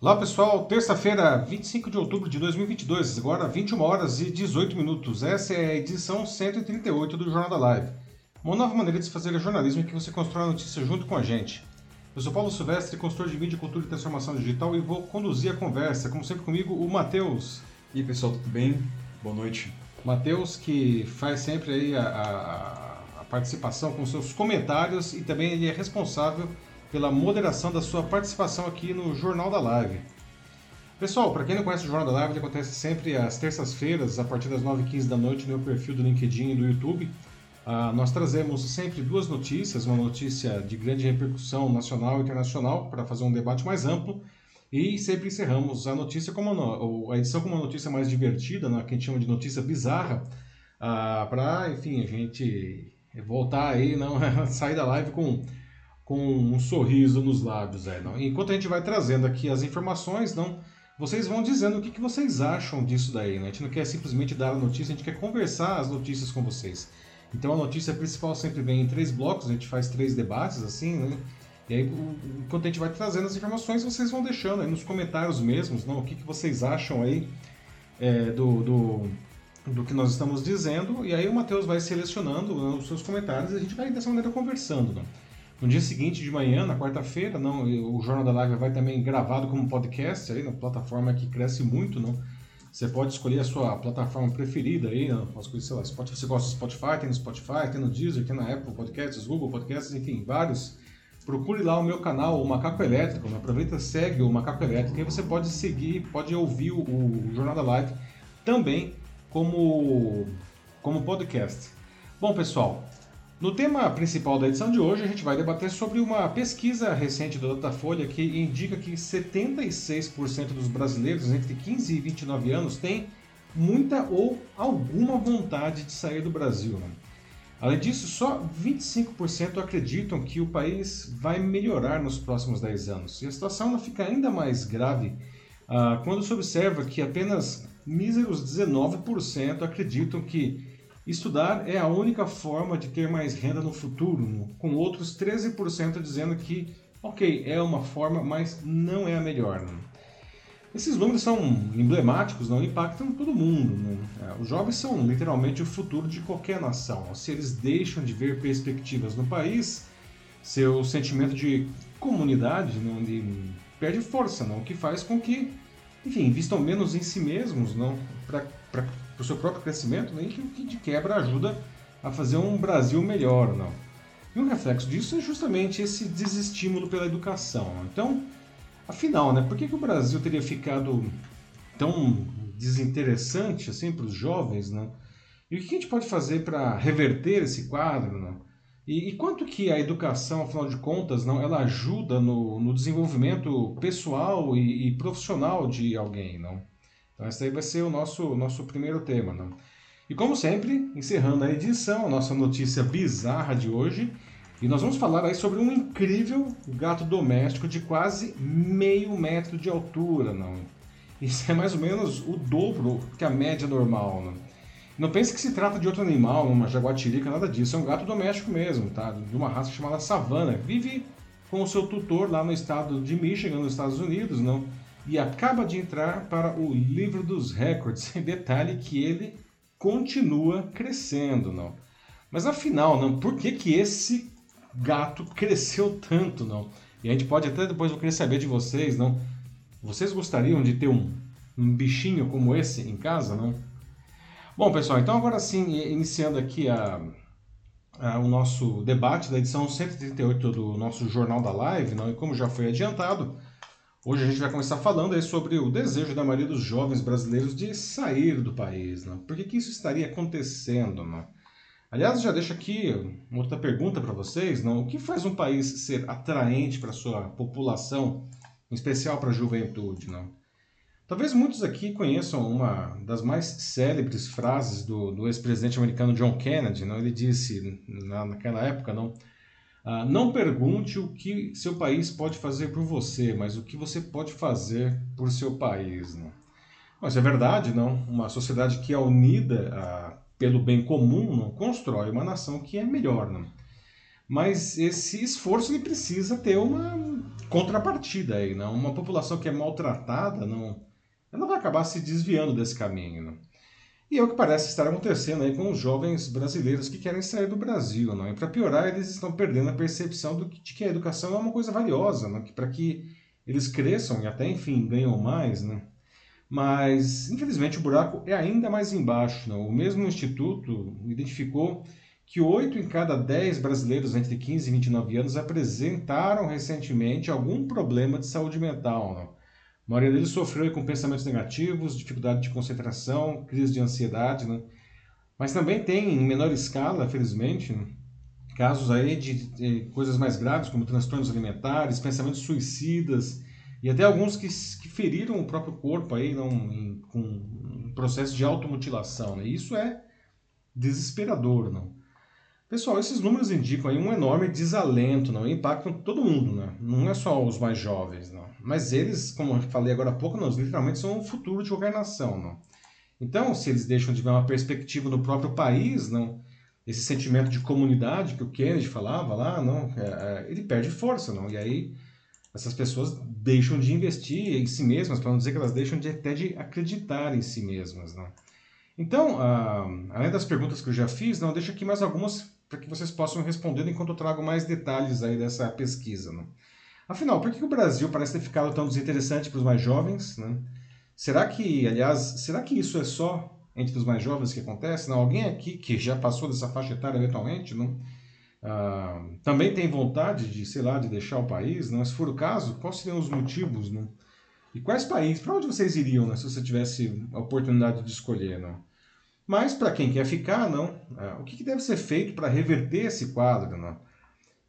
Olá pessoal, terça-feira, 25 de outubro de 2022, agora 21 horas e 18 minutos. Essa é a edição 138 do Jornal da Live. Uma nova maneira de se fazer jornalismo em que você constrói a notícia junto com a gente. Eu sou Paulo Silvestre, consultor de mídia, cultura e transformação digital e vou conduzir a conversa, como sempre comigo, o Matheus. E aí pessoal, tudo bem? Boa noite. Matheus que faz sempre aí a, a, a participação com seus comentários e também ele é responsável pela moderação da sua participação aqui no Jornal da Live. Pessoal, para quem não conhece o Jornal da Live, ele acontece sempre às terças-feiras, a partir das 9h15 da noite, no meu perfil do LinkedIn e do YouTube. Uh, nós trazemos sempre duas notícias, uma notícia de grande repercussão nacional e internacional, para fazer um debate mais amplo, e sempre encerramos a notícia como uma, a edição com uma notícia mais divertida, né, que a gente chama de notícia bizarra, ah, para, enfim, a gente voltar aí, não sair da live com com um sorriso nos lábios. É, não? Enquanto a gente vai trazendo aqui as informações, não, vocês vão dizendo o que, que vocês acham disso daí. Né? A gente não quer simplesmente dar a notícia, a gente quer conversar as notícias com vocês. Então a notícia principal sempre vem em três blocos, a gente faz três debates assim, né? E aí, enquanto a gente vai trazendo as informações, vocês vão deixando aí nos comentários mesmos, não? O que, que vocês acham aí é, do, do, do que nós estamos dizendo. E aí o Matheus vai selecionando né, os seus comentários e a gente vai dessa maneira conversando, não? No dia seguinte de manhã, na quarta-feira, não, o Jornal da Live vai também gravado como podcast aí na plataforma que cresce muito, não. Você pode escolher a sua plataforma preferida aí, posso escolher, sei lá, Spotify, você gosta do Spotify, tem no Spotify, tem no Deezer, tem na Apple Podcasts, Google Podcasts, enfim, vários. Procure lá o meu canal, o Macaco Elétrico, né? aproveita, segue o Macaco Elétrico, e você pode seguir, pode ouvir o, o Jornal da Live também como, como podcast. Bom, pessoal, no tema principal da edição de hoje, a gente vai debater sobre uma pesquisa recente do Datafolha que indica que 76% dos brasileiros entre 15 e 29 anos têm muita ou alguma vontade de sair do Brasil. Né? Além disso, só 25% acreditam que o país vai melhorar nos próximos 10 anos. E a situação fica ainda mais grave uh, quando se observa que apenas míseros 19% acreditam que Estudar é a única forma de ter mais renda no futuro, com outros 13% dizendo que, ok, é uma forma, mas não é a melhor. Esses números são emblemáticos, não impactam todo mundo. É, os jovens são literalmente o futuro de qualquer nação. Se eles deixam de ver perspectivas no país, seu sentimento de comunidade não, de, perde força, não? o que faz com que, enfim, investam menos em si mesmos, não, para para o seu próprio crescimento, nem que, que de quebra ajuda a fazer um Brasil melhor, não. E um reflexo disso é justamente esse desestímulo pela educação. Então, afinal, né, por que, que o Brasil teria ficado tão desinteressante assim para os jovens, né? E o que a gente pode fazer para reverter esse quadro, né? E, e, quanto que a educação, afinal de contas, não, ela ajuda no, no desenvolvimento pessoal e, e profissional de alguém, não? Então esse aí vai ser o nosso, nosso primeiro tema. Né? E como sempre, encerrando a edição, a nossa notícia bizarra de hoje, e nós vamos falar aí sobre um incrível gato doméstico de quase meio metro de altura, não? Isso é mais ou menos o dobro que a média normal, não? Não pense que se trata de outro animal, uma jaguatirica, nada disso. É um gato doméstico mesmo, tá? De uma raça chamada Savannah. Vive com o seu tutor lá no estado de Michigan, nos Estados Unidos, não? E acaba de entrar para o livro dos recordes. Detalhe que ele continua crescendo, não. Mas afinal, não, por que, que esse gato cresceu tanto, não? E a gente pode até depois eu querer saber de vocês, não? Vocês gostariam de ter um, um bichinho como esse em casa, não? Bom, pessoal, então agora sim, iniciando aqui a, a, o nosso debate da edição 138 do nosso Jornal da Live, não? E como já foi adiantado, Hoje a gente vai começar falando aí sobre o desejo da maioria dos jovens brasileiros de sair do país. Né? Por que, que isso estaria acontecendo? Né? Aliás, já deixo aqui uma outra pergunta para vocês. Não? O que faz um país ser atraente para sua população, em especial para a juventude? Não? Talvez muitos aqui conheçam uma das mais célebres frases do, do ex-presidente americano John Kennedy. Não? Ele disse na, naquela época, não ah, não pergunte o que seu país pode fazer por você, mas o que você pode fazer por seu país. Né? Mas é verdade, não? Uma sociedade que é unida ah, pelo bem comum não constrói uma nação que é melhor. Não? Mas esse esforço ele precisa ter uma, contrapartida aí, não? Uma população que é maltratada, não, ela vai acabar se desviando desse caminho, não? E é o que parece estar acontecendo aí com os jovens brasileiros que querem sair do Brasil, não? E para piorar, eles estão perdendo a percepção de que a educação é uma coisa valiosa, não? Que para que eles cresçam e até enfim ganham mais, né? Mas infelizmente o buraco é ainda mais embaixo, não? O mesmo instituto identificou que 8 em cada 10 brasileiros entre 15 e 29 anos apresentaram recentemente algum problema de saúde mental. Não? A maioria deles sofreu com pensamentos negativos, dificuldade de concentração, crise de ansiedade. Né? Mas também tem, em menor escala, felizmente, né? casos aí de, de, coisas mais graves, como transtornos alimentares, pensamentos suicidas, e até alguns que, que feriram o próprio corpo aí, não, em, com um processo de automutilação. Né? Isso é desesperador. Não? Pessoal, esses números indicam aí um enorme desalento, não impactam todo mundo, né? Não é só os mais jovens, não. Mas eles, como eu falei agora há pouco, não, literalmente são o futuro de qualquer nação, não. Então, se eles deixam de ver uma perspectiva no próprio país, não, esse sentimento de comunidade que o Kennedy falava lá, não, é, é, ele perde força, não. E aí essas pessoas deixam de investir em si mesmas, para não dizer que elas deixam de até de acreditar em si mesmas, não. Então, ah, além das perguntas que eu já fiz, não, deixa aqui mais algumas para que vocês possam responder enquanto eu trago mais detalhes aí dessa pesquisa. Né? Afinal, por que o Brasil parece ter ficado tão desinteressante para os mais jovens? Né? Será que, aliás, será que isso é só entre os mais jovens que acontece? Não, alguém aqui que já passou dessa faixa etária eventualmente, não? Ah, também tem vontade de, sei lá, de deixar o país? Não? Se for o caso, quais seriam os motivos? Não? E quais países? Para onde vocês iriam né, se você tivesse a oportunidade de escolher? Não? Mas para quem quer ficar, não. É, o que deve ser feito para reverter esse quadro, não?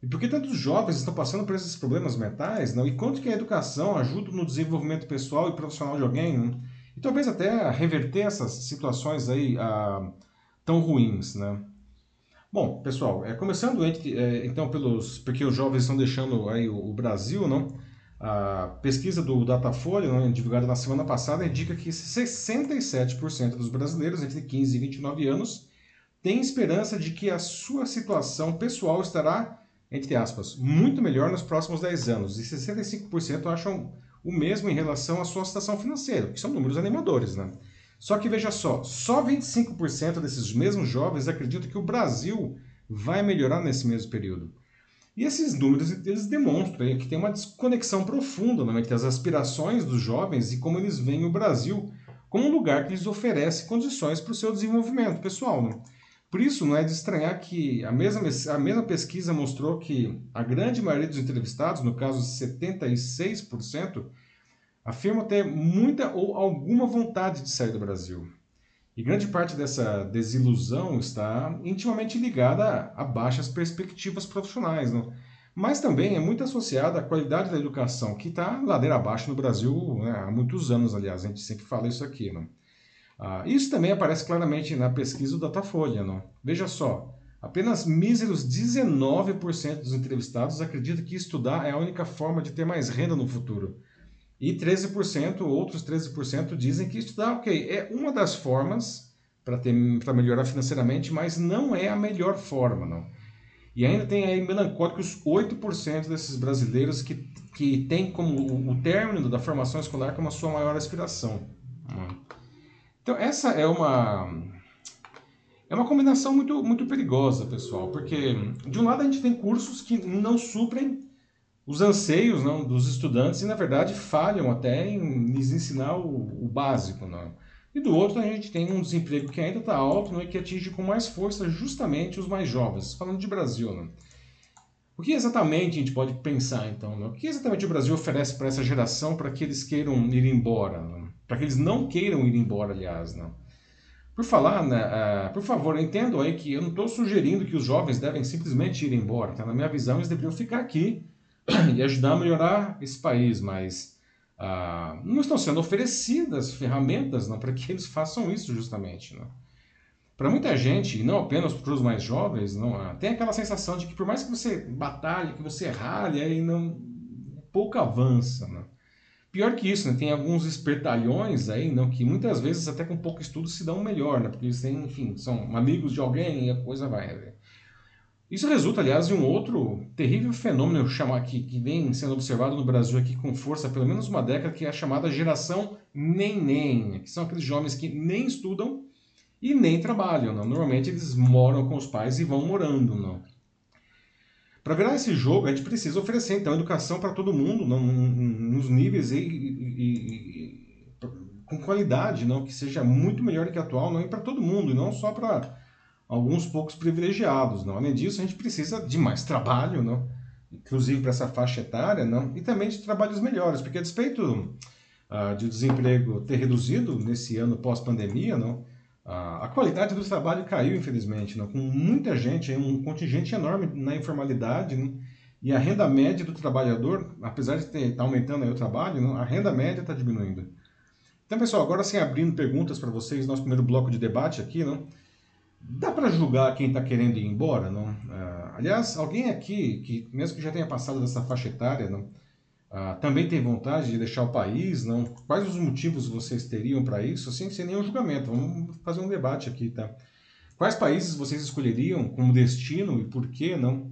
E por que tantos jovens estão passando por esses problemas mentais, não? E quanto que a educação ajuda no desenvolvimento pessoal e profissional de alguém, não? E talvez até reverter essas situações aí ah, tão ruins, né? Bom, pessoal, é, começando é, então pelos porque os jovens estão deixando aí o, o Brasil, não? A pesquisa do Datafolha, né, divulgada na semana passada, indica que 67% dos brasileiros entre 15 e 29 anos têm esperança de que a sua situação pessoal estará, entre aspas, muito melhor nos próximos 10 anos. E 65% acham o mesmo em relação à sua situação financeira, que são números animadores, né? Só que veja só, só 25% desses mesmos jovens acreditam que o Brasil vai melhorar nesse mesmo período. E esses números eles demonstram que tem uma desconexão profunda né, entre as aspirações dos jovens e como eles veem o Brasil como um lugar que lhes oferece condições para o seu desenvolvimento pessoal. Né? Por isso, não é de estranhar que a mesma, a mesma pesquisa mostrou que a grande maioria dos entrevistados, no caso 76%, afirmam ter muita ou alguma vontade de sair do Brasil. E grande parte dessa desilusão está intimamente ligada a baixas perspectivas profissionais, não? mas também é muito associada à qualidade da educação, que está ladeira abaixo no Brasil né, há muitos anos, aliás, a gente sempre fala isso aqui. Não? Ah, isso também aparece claramente na pesquisa do Datafolha. Não? Veja só, apenas míseros 19% dos entrevistados acreditam que estudar é a única forma de ter mais renda no futuro. E 13%, outros 13% dizem que estudar, ok, é uma das formas para melhorar financeiramente, mas não é a melhor forma, não. E ainda tem aí melancólicos 8% desses brasileiros que, que tem como o, término da formação escolar como a sua maior aspiração. Então essa é uma é uma combinação muito, muito perigosa, pessoal, porque de um lado a gente tem cursos que não suprem os anseios não, dos estudantes e, na verdade, falham até em lhes ensinar o, o básico. Não. E do outro, a gente tem um desemprego que ainda está alto não, e que atinge com mais força justamente os mais jovens, falando de Brasil. Não. O que exatamente a gente pode pensar, então? Não? O que exatamente o Brasil oferece para essa geração para que eles queiram ir embora? Para que eles não queiram ir embora, aliás. Não? Por falar, né, uh, por favor, entendo aí que eu não estou sugerindo que os jovens devem simplesmente ir embora. Tá? Na minha visão, eles deveriam ficar aqui e ajudar a melhorar esse país, mas ah, não estão sendo oferecidas ferramentas não, para que eles façam isso justamente. Não. Para muita gente, e não apenas para os mais jovens, não, tem aquela sensação de que por mais que você batalhe, que você ralhe, aí não, pouco avança. Não. Pior que isso, né? tem alguns espertalhões aí, não, que muitas vezes até com pouco estudo se dão melhor, né? porque eles têm, enfim, são amigos de alguém e a coisa vai. Né? Isso resulta, aliás, em um outro terrível fenômeno que, que vem sendo observado no Brasil aqui com força há pelo menos uma década, que é a chamada geração nem-nem, que são aqueles jovens que nem estudam e nem trabalham. Não? Normalmente eles moram com os pais e vão morando. Para virar esse jogo, a gente precisa oferecer então educação para todo mundo, não, nos níveis e, e, e, com qualidade, não que seja muito melhor do que atual, não e para todo mundo, e não só para alguns poucos privilegiados. Não? Além disso, a gente precisa de mais trabalho, não? inclusive para essa faixa etária, não? e também de trabalhos melhores, porque a despeito uh, de o desemprego ter reduzido nesse ano pós-pandemia, não? Uh, a qualidade do trabalho caiu, infelizmente, não? com muita gente, um contingente enorme na informalidade, não? e a renda média do trabalhador, apesar de estar tá aumentando o trabalho, não? a renda média está diminuindo. Então, pessoal, agora sim, abrindo perguntas para vocês, nosso primeiro bloco de debate aqui, não? Dá para julgar quem está querendo ir embora, não? Uh, aliás, alguém aqui, que mesmo que já tenha passado dessa faixa etária, não? Uh, também tem vontade de deixar o país, não? Quais os motivos vocês teriam para isso? Sem nenhum julgamento. Vamos fazer um debate aqui, tá? Quais países vocês escolheriam como destino e por quê, não?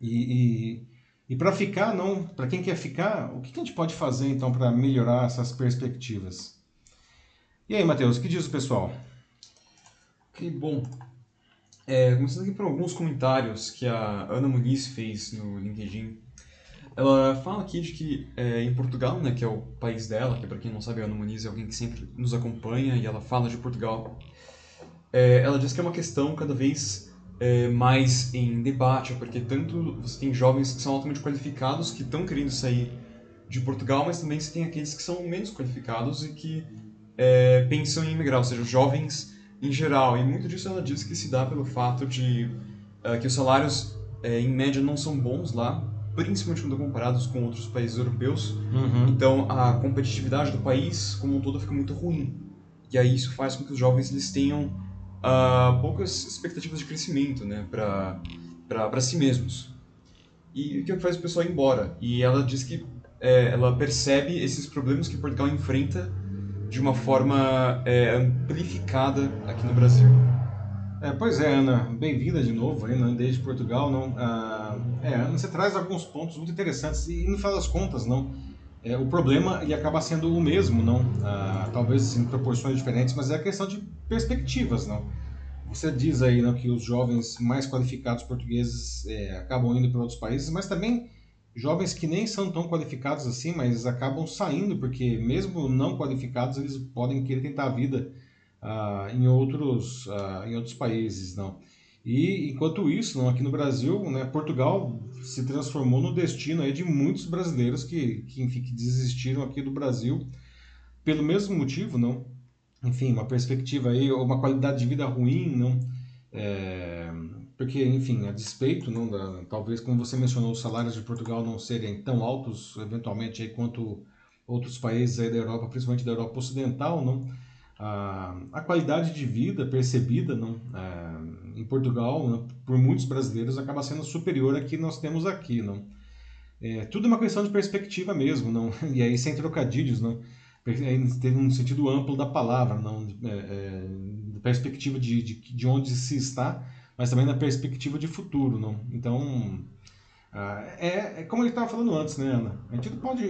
E, e, e para ficar, não? Para quem quer ficar, o que, que a gente pode fazer então para melhorar essas perspectivas? E aí, Matheus, o que diz o pessoal? Ok, bom. É, começando aqui por alguns comentários que a Ana Muniz fez no LinkedIn. Ela fala aqui de que é, em Portugal, né, que é o país dela, que para quem não sabe, a Ana Muniz é alguém que sempre nos acompanha e ela fala de Portugal. É, ela diz que é uma questão cada vez é, mais em debate, porque tanto você tem jovens que são altamente qualificados que estão querendo sair de Portugal, mas também você tem aqueles que são menos qualificados e que é, pensam em emigrar, ou seja, jovens em geral. E muito disso ela diz que se dá pelo fato de uh, que os salários, uh, em média, não são bons lá, principalmente quando comparados com outros países europeus. Uhum. Então, a competitividade do país como um todo fica muito ruim. E aí isso faz com que os jovens eles tenham uh, poucas expectativas de crescimento né, para si mesmos. E o que faz o pessoal ir embora? E ela diz que é, ela percebe esses problemas que Portugal enfrenta de uma forma é, amplificada aqui no Brasil. É, pois é, Ana, bem-vinda de novo aí, né, desde Portugal. Não, ah, é, Ana, você traz alguns pontos muito interessantes e, no final das contas, não, é, o problema ele acaba sendo o mesmo, não, ah, talvez em proporções diferentes, mas é a questão de perspectivas, não. Você diz aí não, que os jovens mais qualificados portugueses é, acabam indo para outros países, mas também jovens que nem são tão qualificados assim, mas acabam saindo, porque mesmo não qualificados, eles podem querer tentar a vida uh, em, outros, uh, em outros países, não. E enquanto isso, não, aqui no Brasil, né, Portugal se transformou no destino aí de muitos brasileiros que, que, enfim, que desistiram aqui do Brasil pelo mesmo motivo, não. Enfim, uma perspectiva aí, uma qualidade de vida ruim, não. É, porque, enfim, a despeito, não, da, talvez, como você mencionou, os salários de Portugal não serem tão altos, eventualmente, aí, quanto outros países aí da Europa, principalmente da Europa Ocidental, não, a, qualidade de vida percebida não, é, em Portugal, não, por muitos brasileiros, acaba sendo superior à que nós temos aqui. Não. É, tudo é uma questão de perspectiva mesmo, não, e aí sem trocadilhos, não, tem um sentido amplo da palavra, não, é, é, perspectiva de, de, de onde se está, mas também na perspectiva de futuro, não? Então, ah, é, é, como ele estava falando antes, né, Ana? A gente não pode.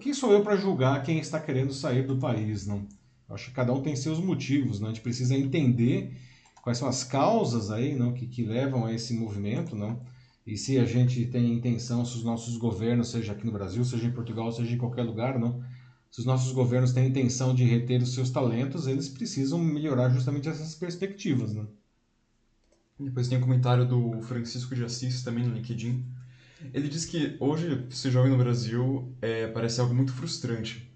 Quem sou eu para julgar quem está querendo sair do país, não? Eu acho que cada um tem seus motivos, não? A gente precisa entender quais são as causas aí, não, que, que levam a esse movimento, não? E se a gente tem intenção, se os nossos governos, seja aqui no Brasil, seja em Portugal, seja em qualquer lugar, não? Se os nossos governos têm intenção de reter os seus talentos, eles precisam melhorar justamente essas perspectivas, né? Depois tem um comentário do Francisco de Assis, também no LinkedIn. Ele diz que hoje ser jovem no Brasil é, parece algo muito frustrante.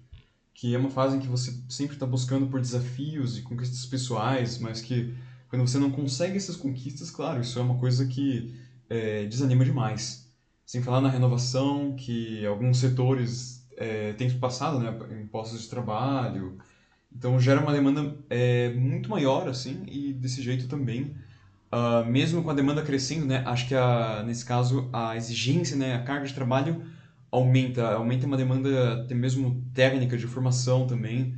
Que é uma fase em que você sempre está buscando por desafios e conquistas pessoais, mas que quando você não consegue essas conquistas, claro, isso é uma coisa que é, desanima demais. Sem falar na renovação, que alguns setores é, têm passado né, em postos de trabalho. Então gera uma demanda é, muito maior, assim, e desse jeito também Uh, mesmo com a demanda crescendo, né, acho que a, nesse caso a exigência, né, a carga de trabalho aumenta, aumenta uma demanda até mesmo técnica de formação também,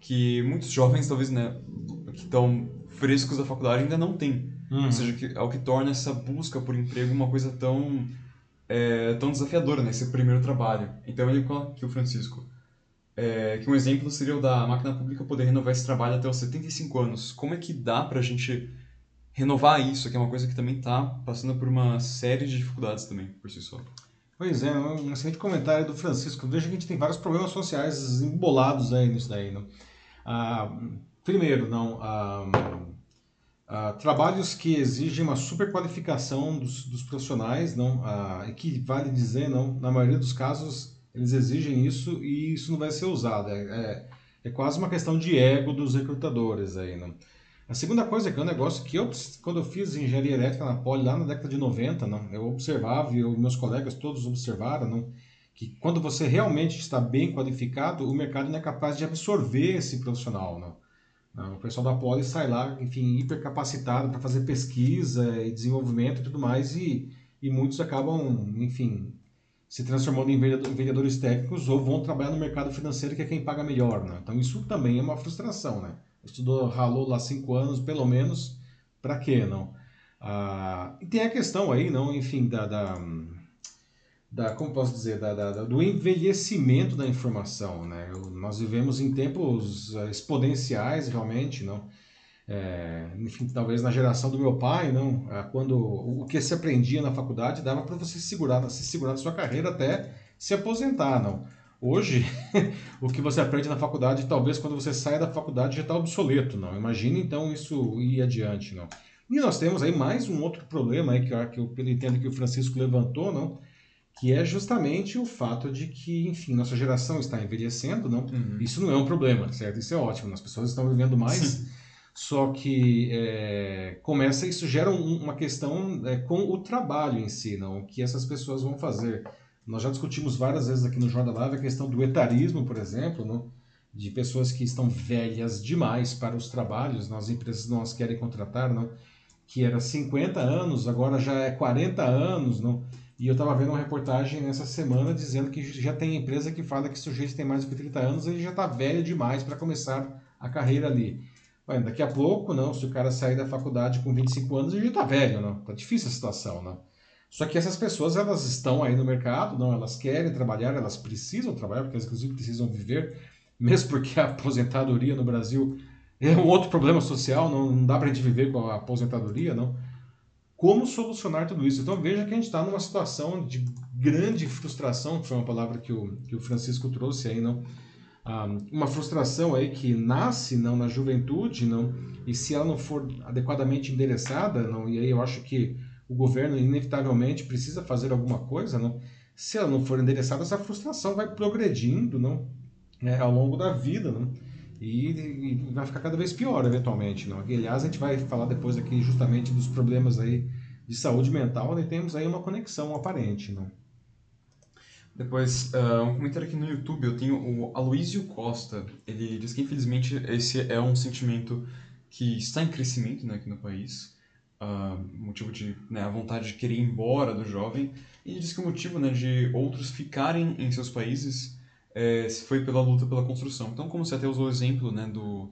que muitos jovens talvez, né, que estão frescos da faculdade ainda não têm. Uhum. Ou seja, que, é o que torna essa busca por emprego uma coisa tão, é, tão desafiadora, né? Esse primeiro trabalho. Então ele coloca aqui o Francisco. É, que um exemplo seria o da máquina pública poder renovar esse trabalho até os 75 anos. Como é que dá para a gente renovar isso, que é uma coisa que também está passando por uma série de dificuldades também, por si só? Pois é, um excelente comentário do Francisco. Veja que a gente tem vários problemas sociais embolados aí nisso daí. Não? Ah, primeiro, não, ah, ah, trabalhos que exigem uma superqualificação dos, dos profissionais, não, ah, e que vale dizer, não, na maioria dos casos eles exigem isso e isso não vai ser usado. É, é, é quase uma questão de ego dos recrutadores aí, não. A segunda coisa é que é um negócio que eu, quando eu fiz engenharia elétrica na Poli, lá na década de 90, não, eu observava e eu, meus colegas todos observaram não, que quando você realmente está bem qualificado, o mercado não é capaz de absorver esse profissional. Não. O pessoal da Poli sai lá, enfim, hipercapacitado para fazer pesquisa e desenvolvimento e tudo mais, e, e muitos acabam, enfim, se transformando em vendedores técnicos ou vão trabalhar no mercado financeiro, que é quem paga melhor. Né? Então isso também é uma frustração. Né? Estudou, ralou lá cinco anos, pelo menos, para quê, não? Ah, e tem a questão aí, não, enfim, da, da da como posso dizer, da, da, do envelhecimento da informação, né? Nós vivemos em tempos eh, exponenciais, realmente, não? É, enfim, talvez na geração do meu pai, não? É, quando o que se aprendia na faculdade dava para você segurar, se segurar na sua carreira até se aposentar, não? Hoje, o que você aprende na faculdade, talvez quando você sai da faculdade já está obsoleto, não? Imagine então isso ir adiante, não? E nós temos aí mais um outro problema aí que, que eu entendo que o Francisco levantou, não? que é justamente o fato de que, enfim, nossa geração está envelhecendo, não? Uhum. Isso não é um problema, certo? Isso é ótimo, as pessoas estão vivendo mais, Sim. só que é, começa, isso gera um, uma questão é, com o trabalho em si, não? O que essas pessoas vão fazer. Nós já discutimos várias vezes aqui no Jornal Live a questão do etarismo, por exemplo, não? de pessoas que estão velhas demais para os trabalhos, nas empresas não as querem contratar, não? que era 50 anos, agora já é 40 anos? E eu estava vendo uma reportagem nessa semana dizendo que já tem empresa que fala que o sujeito tem mais de 30 anos, ele já está velho demais para começar a carreira ali. Daqui a pouco, não, se o cara sair da faculdade com 25 anos, ele já está velho, não? Tá difícil a situação, não? Só que essas pessoas, elas estão aí no mercado, não, elas querem trabalhar, elas precisam trabalhar, porque elas inclusive precisam viver, mesmo porque a aposentadoria no Brasil é um outro problema social, não, não dá para a gente viver com a aposentadoria, não? como solucionar tudo isso. Então veja que a gente está numa situação de grande frustração, que foi uma palavra que o, que o Francisco trouxe aí, não? Ah, uma frustração aí que nasce não na juventude, não, e se ela não for adequadamente endereçada, não, e aí eu acho que o governo inevitavelmente precisa fazer alguma coisa, não? Se ela não for endereçada, essa frustração vai progredindo, não, é, ao longo da vida, não? E, e, vai ficar cada vez pior, eventualmente. Não? E, aliás, a gente vai falar depois aqui justamente dos problemas aí de saúde mental, e temos aí uma conexão aparente. Não? Depois, uh, um comentário aqui no YouTube, eu tenho o Aloysio Costa. Ele diz que, infelizmente, esse é um sentimento que está em crescimento né, aqui no país. Uh, motivo de né, a vontade de querer ir embora do jovem. E diz que o motivo né, de outros ficarem em seus países é, foi pela luta pela construção. Então, como você até usou o exemplo né, do,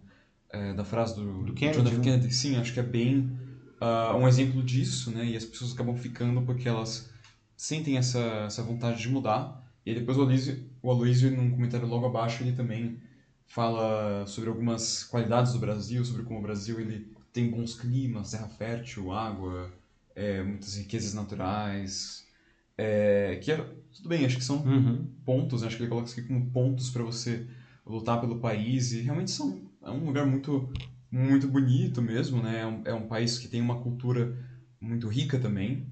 é, da frase do, do Kennedy, John F. Né? Kennedy, sim, acho que é bem uh, um exemplo disso, né? E as pessoas acabam ficando porque elas sentem essa, essa vontade de mudar. E depois o Aloysio, o Aloysio, num comentário logo abaixo, ele também fala sobre algumas qualidades do Brasil, sobre como o Brasil ele tem bons climas, terra fértil, água, é, muitas riquezas naturais, é, que é, tudo bem, acho que são uhum. pontos, né? acho que ele coloca isso aqui como pontos para você lutar pelo país e realmente são é um lugar muito muito bonito mesmo, né? É um, é um país que tem uma cultura muito rica também,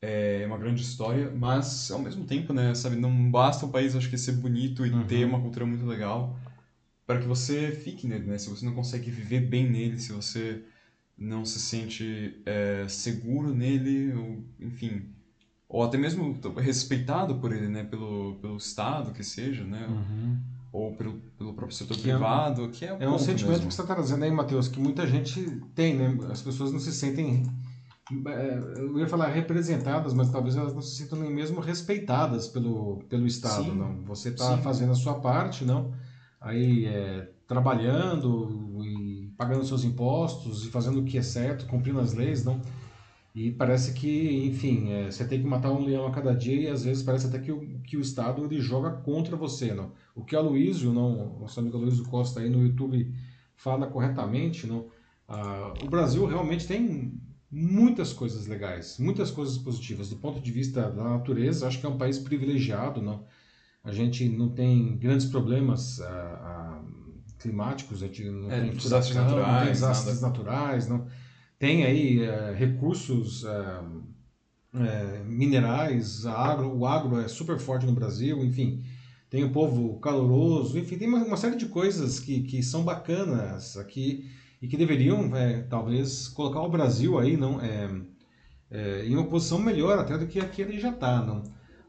é uma grande história, mas ao mesmo tempo, né, sabe, não basta o país acho que ser bonito e uhum. ter uma cultura muito legal para que você fique nele, né? Se você não consegue viver bem nele, se você não se sente é, seguro nele, ou, enfim, ou até mesmo respeitado por ele, né, pelo, pelo Estado, que seja, né, uhum. ou pelo, pelo próprio setor que privado, é um, que é É um sentimento mesmo. que você está trazendo aí, Matheus, que muita gente tem, né, as pessoas não se sentem, é, eu ia falar representadas, mas talvez elas não se sintam nem mesmo respeitadas pelo, pelo Estado, Sim. não. Você está fazendo a sua parte, não, aí é, trabalhando e pagando seus impostos e fazendo o que é certo, cumprindo as leis, não. E parece que, enfim, é, você tem que matar um leão a cada dia e às vezes parece até que o, que o Estado ele joga contra você, não. O que a Luísio, não, nosso amigo Luísio Costa aí no YouTube fala corretamente, não. Ah, o Brasil realmente tem muitas coisas legais, muitas coisas positivas. Do ponto de vista da natureza, acho que é um país privilegiado, não? A gente não tem grandes problemas ah, ah, climáticos, a gente não É, tem desastres furacão, não tem naturais, desastres nada. naturais, não tem aí eh, recursos eh, eh, minerais, agro, o agro é super forte no Brasil, enfim, tem um povo caloroso, enfim, tem uma, uma série de coisas que, que são bacanas aqui e que deveriam, eh, talvez, colocar o Brasil aí não, em uma posição melhor até do que aqui ele já está, não.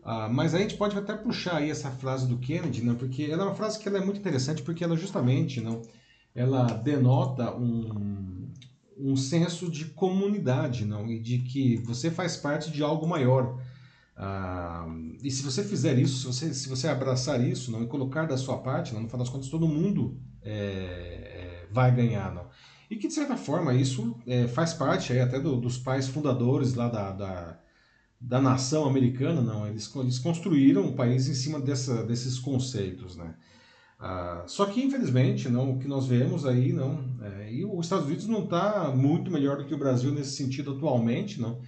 Ah, mas a gente pode até puxar aí essa frase do Kennedy, não, porque ela é uma frase que é muito interessante porque ela justamente, não, ela denota um, um senso de comunidade, não, e de que você faz parte de algo maior. Ah, e se você fizer isso, se você, se você abraçar isso, não, e colocar da sua parte, não, no final das contas todo mundo é, é, vai ganhar, não. E que de certa forma isso é, faz parte aí até do- dos pais fundadores lá da, da, da nação americana, não. Eles, eles construíram o país em cima dessa, desses conceitos, né? Ah, só que infelizmente não o que nós vemos aí não é, e os Estados Unidos não está muito melhor do que o Brasil nesse sentido atualmente não.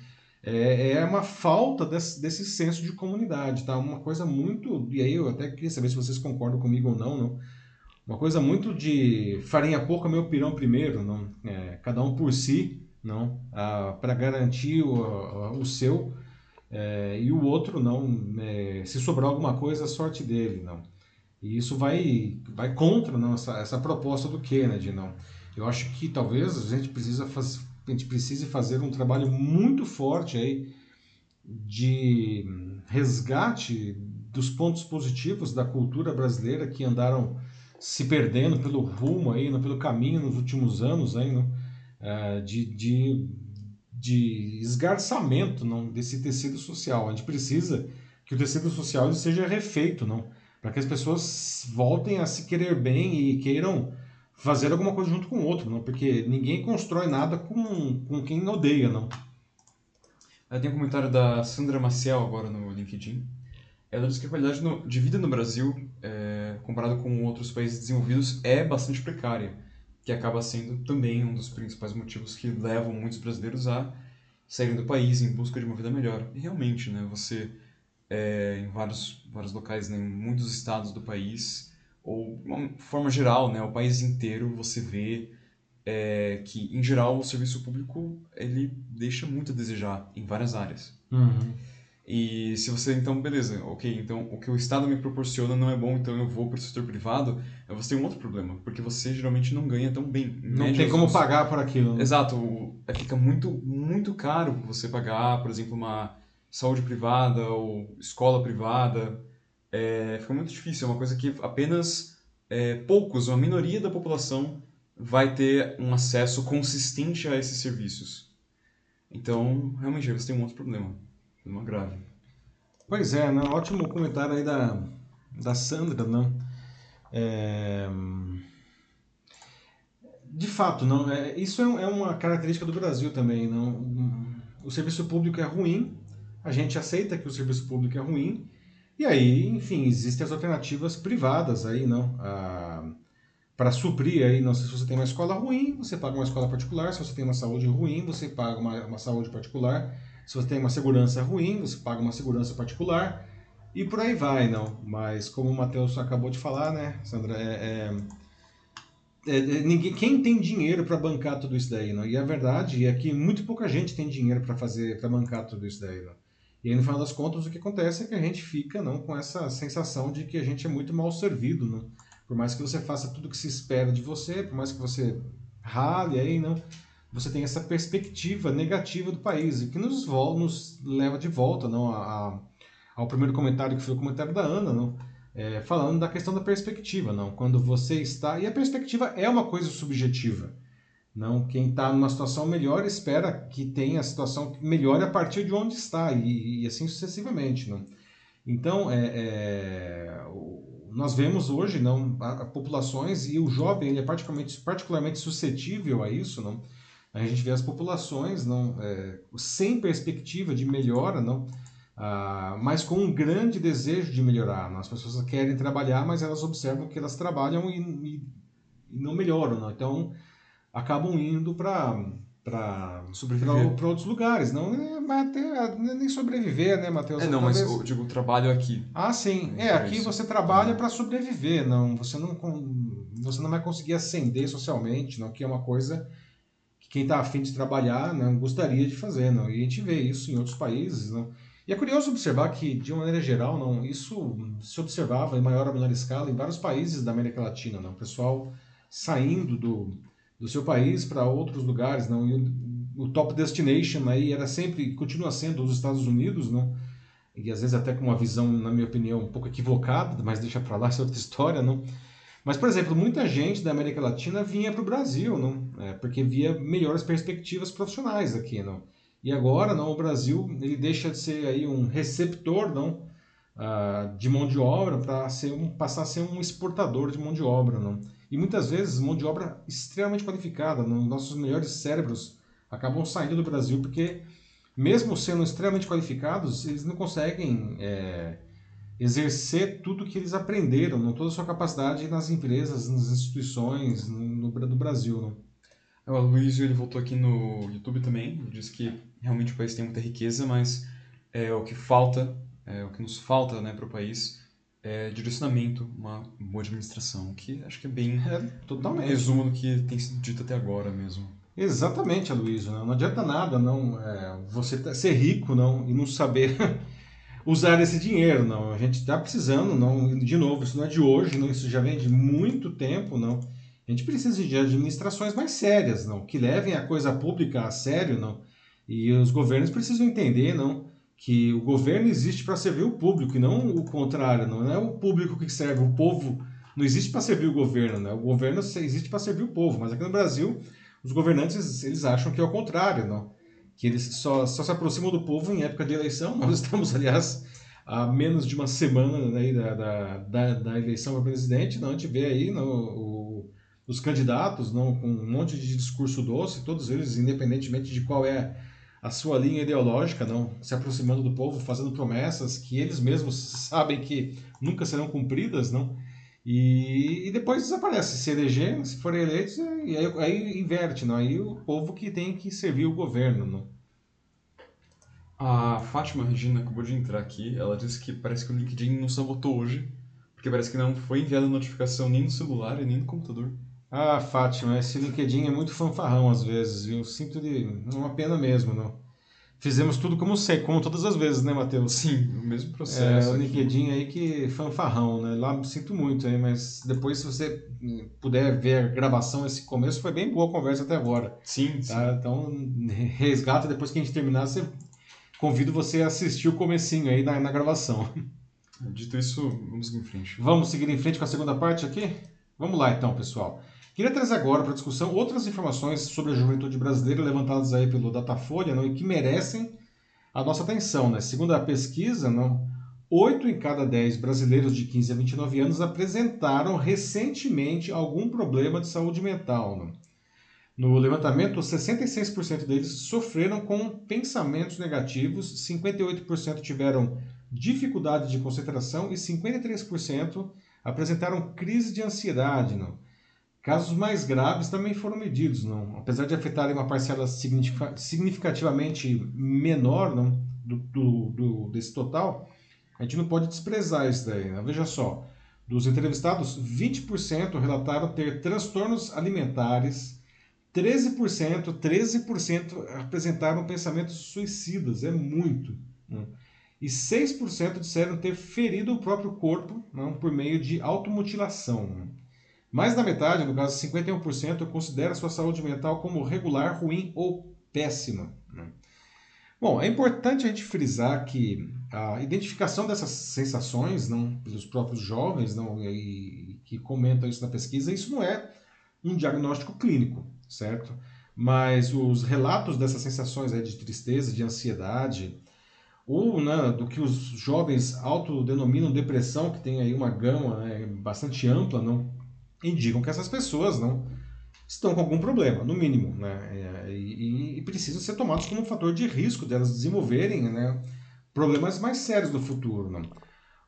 É, é uma falta desse, desse senso de comunidade tá? Uma coisa muito e aí eu até queria saber se vocês concordam comigo ou não não. Uma coisa muito de farinha pouca meu pirão primeiro não. É, cada um por si não. Para garantir o, o seu é, e o outro não é, se sobrar alguma coisa a sorte dele não e isso vai, vai contra não, essa, essa proposta do Kennedy, não. Eu acho que talvez a gente precisa faz, a gente precise fazer um trabalho muito forte aí de resgate dos pontos positivos da cultura brasileira que andaram se perdendo pelo rumo aí, pelo caminho nos últimos anos aí, não? Eh, de, de, de esgarçamento não, desse tecido social. A gente precisa que o tecido social seja refeito, não? Para que as pessoas voltem a se querer bem e queiram fazer alguma coisa junto com o outro, não? Porque ninguém constrói nada com, com quem odeia, não? Tem um comentário da Sandra Maciel agora no LinkedIn. Ela diz que a qualidade de vida no Brasil, é, comparado com outros países desenvolvidos, é bastante precária, que acaba sendo também um dos principais motivos que levam muitos brasileiros a saírem do país em busca de uma vida melhor. E realmente, né, você, é, em vários, vários locais, né, em muitos estados do país, ou de uma forma geral, né, o país inteiro, você vê é, que, em geral, o serviço público ele deixa muito a desejar em várias áreas. E se você, então, beleza, ok, então o que o Estado me proporciona não é bom, então eu vou para o setor privado, aí você tem um outro problema, porque você geralmente não ganha tão bem. Em Não tem como pagar por aquilo. né? Exato, é, fica muito, muito caro você pagar, por exemplo, uma saúde privada ou escola privada. É, fica muito difícil, é uma coisa que apenas é, poucos, uma minoria da população vai ter um acesso consistente a esses serviços. Então, realmente, você tem um outro problema, problema grave. Pois é, né? ótimo comentário aí da, da Sandra, não? É, De fato, não. É, isso é, é uma característica do Brasil também, não. O serviço público é ruim, a gente aceita que o serviço público é ruim, e aí, enfim, existem as alternativas privadas aí, não? Para suprir aí, não se você tem uma escola ruim, você paga uma escola particular, se você tem uma saúde ruim, você paga uma, uma saúde particular, se você tem uma segurança ruim, você paga uma segurança particular, e por aí vai, não. Mas como o Matheus acabou de falar, né, Sandra, é, é- é- é- ninguém, quem tem dinheiro para bancar tudo isso daí, não? E a verdade é que muito pouca gente tem dinheiro para fazer, para bancar tudo isso daí, não? E aí, no final das contas, o que acontece é que a gente fica, não, com essa sensação de que a gente é muito mal servido, não? Por mais que você faça tudo que se espera de você, por mais que você rale aí, não? Você tem essa perspectiva negativa do país, e que nos, nos leva de volta, não, a, a- ao primeiro comentário que foi o comentário da Ana, não? É, falando da questão da perspectiva, não? Quando você está e a perspectiva é uma coisa subjetiva, não? Quem está numa situação melhor espera que tenha a situação que melhore a partir de onde está e, e assim sucessivamente, não? Então, é, é, nós vemos hoje não a, a populações e o jovem ele é particularmente, particularmente suscetível a isso, não? A gente vê as populações não é, sem perspectiva de melhora, não, ah, mas com um grande desejo de melhorar. Não? As pessoas querem trabalhar, mas elas observam que elas trabalham e, e, e não melhoram, não? então acabam indo para para outros lugares. Não é até, nem sobreviver, né, Matheus? É, não, mas eu digo, trabalho aqui. Ah, sim. É, aqui você trabalha para sobreviver, não. Você não, você não vai conseguir ascender socialmente, não, que é uma coisa quem está afim de trabalhar não gostaria de fazer, não. E a gente vê isso em outros países, não. E é curioso observar que, de maneira geral, não, isso se observava em maior ou menor escala em vários países da América Latina, não. O pessoal saindo do do seu país para outros lugares, não? E o, top destination aí era sempre, continua sendo os Estados Unidos, não? E às vezes até com uma visão, na minha opinião, um pouco equivocada, mas deixa para lá, essa é outra história, não? Mas, por exemplo, muita gente da América Latina vinha para o Brasil, não? É, porque via melhores perspectivas profissionais aqui, não? E agora, não, o Brasil ele deixa de ser aí um receptor, não, uh, de mão de obra para ser um, passar a ser um exportador de mão de obra, não? E muitas vezes mão de obra extremamente qualificada, nossos melhores cérebros acabam saindo do Brasil porque, mesmo sendo extremamente qualificados, eles não conseguem é, exercer tudo que eles aprenderam, não toda a sua capacidade nas empresas, nas instituições no, no Brasil. Não? É, o Luiz ele voltou aqui no YouTube também, disse que realmente o país tem muita riqueza, mas é o que falta, é o que nos falta né, para o país é, direcionamento, uma boa administração, que acho que é bem é, totalmente. Um resumo do que tem sido dito até agora mesmo. Exatamente, Aloysio. Não, não adianta nada não é, você ser rico não e não saber usar esse dinheiro. não. A gente está precisando, não. De novo, isso não é de hoje, não. Isso já vem de muito tempo, não. A gente precisa de administrações mais sérias, não, que levem a coisa pública a sério, não. E os governos precisam entender, não, que o governo existe para servir o público e não o contrário, não é o público que serve, o povo não existe para servir o governo, né? O governo existe para servir o povo, mas aqui no Brasil os governantes eles acham que é o contrário, não? Que eles só, só se aproximam do povo em época de eleição. Nós estamos, aliás, a menos de uma semana né, da, da, da, da eleição para presidente, não? A gente vê aí no, o, os candidatos não, com um monte de discurso doce, todos eles, independentemente de qual é a sua linha ideológica, não se aproximando do povo, fazendo promessas que eles mesmos sabem que nunca serão cumpridas, não? E, e depois desaparece, se eleger, se forem eleitos, e aí, aí, inverte, não? Aí o povo que tem que servir o governo, não? A Fátima Regina acabou de entrar aqui, ela disse que parece que o LinkedIn não sabotou hoje, porque parece que não foi enviada notificação nem no celular e nem no computador. Ah, Fátima, esse LinkedIn é muito fanfarrão às vezes, viu? Sinto de uma pena mesmo, não. Fizemos tudo como sei, como todas as vezes, né, Matheus? Sim, o mesmo processo. É, o LinkedIn aí que fanfarrão, né? Lá sinto muito aí, mas depois se você puder ver a gravação, esse começo foi bem boa a conversa até agora. Sim, tá? Sim. Então, resgata depois que a gente terminar, você convido você a assistir o comecinho aí na, na gravação. Dito isso, vamos seguir em frente. Vamos seguir em frente com a segunda parte aqui? Vamos lá então, pessoal. Queria trazer agora para discussão outras informações sobre a juventude brasileira levantadas aí pelo Datafolha não, e que merecem a nossa atenção. Né? Segundo a pesquisa, não, 8 em cada 10 brasileiros de 15 a 29 anos apresentaram recentemente algum problema de saúde mental. Não? No levantamento, 66% deles sofreram com pensamentos negativos, 58% tiveram dificuldade de concentração e 53% apresentaram crise de ansiedade. Não? Casos mais graves também foram medidos, não? apesar de afetarem uma parcela significativamente menor não? Do, do, do, desse total, a gente não pode desprezar isso daí. Né? Veja só, dos entrevistados, 20% relataram ter transtornos alimentares, 13%, 13% apresentaram pensamentos suicidas, é muito. Né? E 6% disseram ter ferido o próprio corpo não, por meio de automutilação. Né? Mais da metade, no caso 51%, considera sua saúde mental como regular, ruim ou péssima. Né? Bom, é importante a gente frisar que a identificação dessas sensações não, pelos próprios jovens não, e, que comentam isso na pesquisa, isso não é um diagnóstico clínico, certo? Mas os relatos dessas sensações aí de tristeza, de ansiedade, ou né, do que os jovens autodenominam depressão, que tem aí uma gama né, bastante ampla, não indicam que essas pessoas não estão com algum problema, no mínimo, né, e, e precisam ser tomados como um fator de risco delas desenvolverem né, problemas mais sérios no futuro. Não?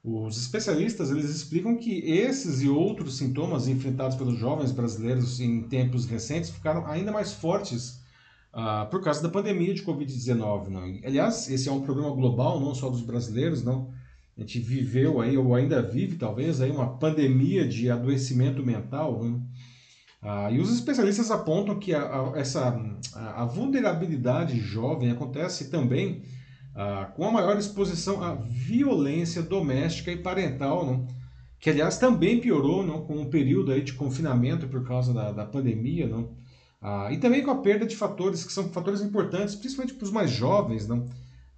Os especialistas eles explicam que esses e outros sintomas enfrentados pelos jovens brasileiros em tempos recentes ficaram ainda mais fortes uh, por causa da pandemia de Covid-19. Aliás, esse é um problema global, não só dos brasileiros, não. A gente viveu aí, ou ainda vive talvez, aí uma pandemia de adoecimento mental. Né? Uh, e os especialistas apontam que a, a essa, a, a vulnerabilidade jovem acontece também uh, com a maior exposição à violência doméstica e parental, não? que aliás também piorou não? com o período aí de confinamento por causa da, da pandemia, não? Ah, e também com a perda de fatores que são fatores importantes, principalmente para os mais jovens, não?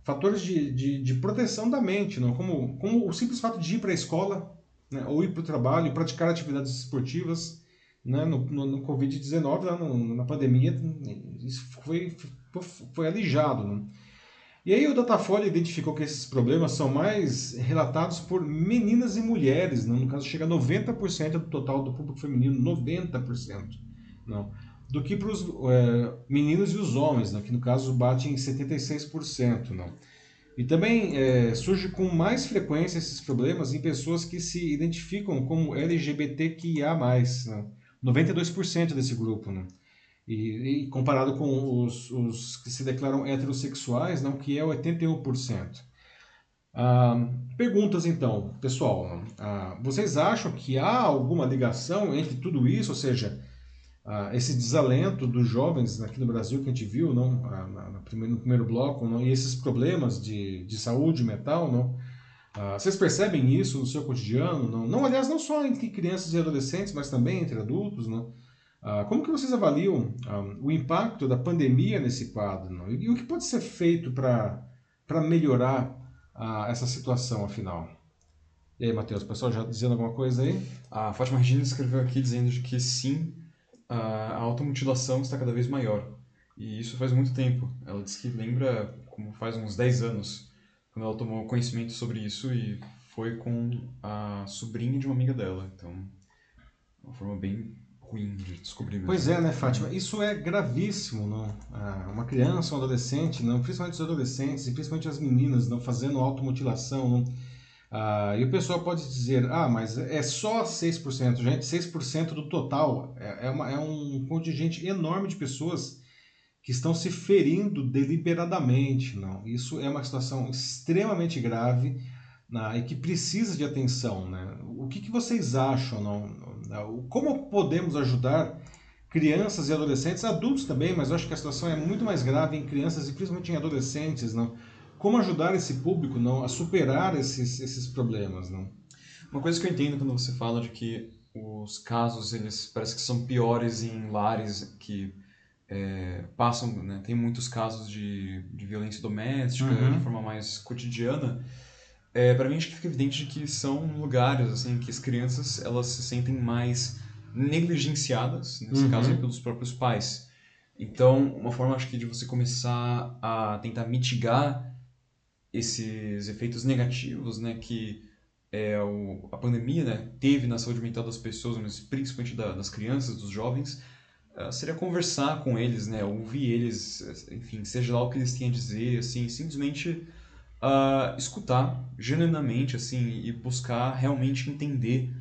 Fatores de, de, de, proteção da mente, não? Como, como o simples fato de ir para a escola né? ou ir para o trabalho, praticar atividades esportivas. Né? No, no, no Covid-19, na pandemia, isso foi, foi, foi alijado. Não? E aí o Datafolha identificou que esses problemas são mais relatados por meninas e mulheres, não? no caso chega a 90% do total do público feminino, 90%, não, do que para os é, meninos e os homens, não? que no caso bate em 76%. Não. E também é, surge com mais frequência esses problemas em pessoas que se identificam como LGBTQIA+, não? 92% desse grupo. Não. E, e comparado com os, os, que se declaram heterossexuais, não, que é 81%. Ah, perguntas então, pessoal. Ah, vocês acham que há alguma ligação entre tudo isso, ou seja, ah, esse desalento dos jovens aqui no Brasil que a gente viu não, ah, no, primeiro, no primeiro bloco, não, e esses problemas de, de saúde mental, não, ah, vocês percebem isso no seu cotidiano? Não, não, aliás, não só entre crianças e adolescentes, mas também entre adultos, não? Ah, como que vocês avaliam ah, o impacto da pandemia nesse quadro? Não? E, o que pode ser feito para melhorar ah, essa situação, afinal? E aí, Matheus, o pessoal já dizendo alguma coisa aí? A Fátima Regina escreveu aqui dizendo que sim, a automutilação está cada vez maior. E isso faz muito tempo. Ela disse que lembra como faz uns 10 anos, quando ela tomou conhecimento sobre isso e foi com a sobrinha de uma amiga dela. Então, uma forma bem ruim de descobrir mesmo. Pois é, né, Fátima? Isso é gravíssimo, não? Ah, uma criança, um adolescente, não, principalmente os adolescentes e principalmente as meninas, não fazendo automutilação, não. Ah, e o pessoal pode dizer, ah, mas é só 6%, gente, 6% do total. É, é, uma, é um contingente enorme de pessoas que estão se ferindo deliberadamente, não. Isso é uma situação extremamente grave né, e que precisa de atenção, né? O que, que vocês acham, não? Como podemos ajudar crianças e adolescentes, adultos também, mas eu acho que a situação é muito mais grave em crianças e principalmente em adolescentes, não? Como ajudar esse público, não, a superar esses, esses problemas, não? Uma coisa que eu entendo quando você fala de que os casos eles parece que são piores em lares que é, passam, né, tem muitos casos de, de violência doméstica uhum. de forma mais cotidiana é, para mim acho que fica evidente que são lugares assim que as crianças elas se sentem mais negligenciadas nesse uhum. caso pelos próprios pais então uma forma acho que de você começar a tentar mitigar esses efeitos negativos né que é, o, a pandemia né, teve na saúde mental das pessoas mas principalmente da, das crianças dos jovens uh, seria conversar com eles né ouvir eles enfim seja lá o que eles têm a dizer assim simplesmente uh, escutar genuinamente assim e buscar realmente entender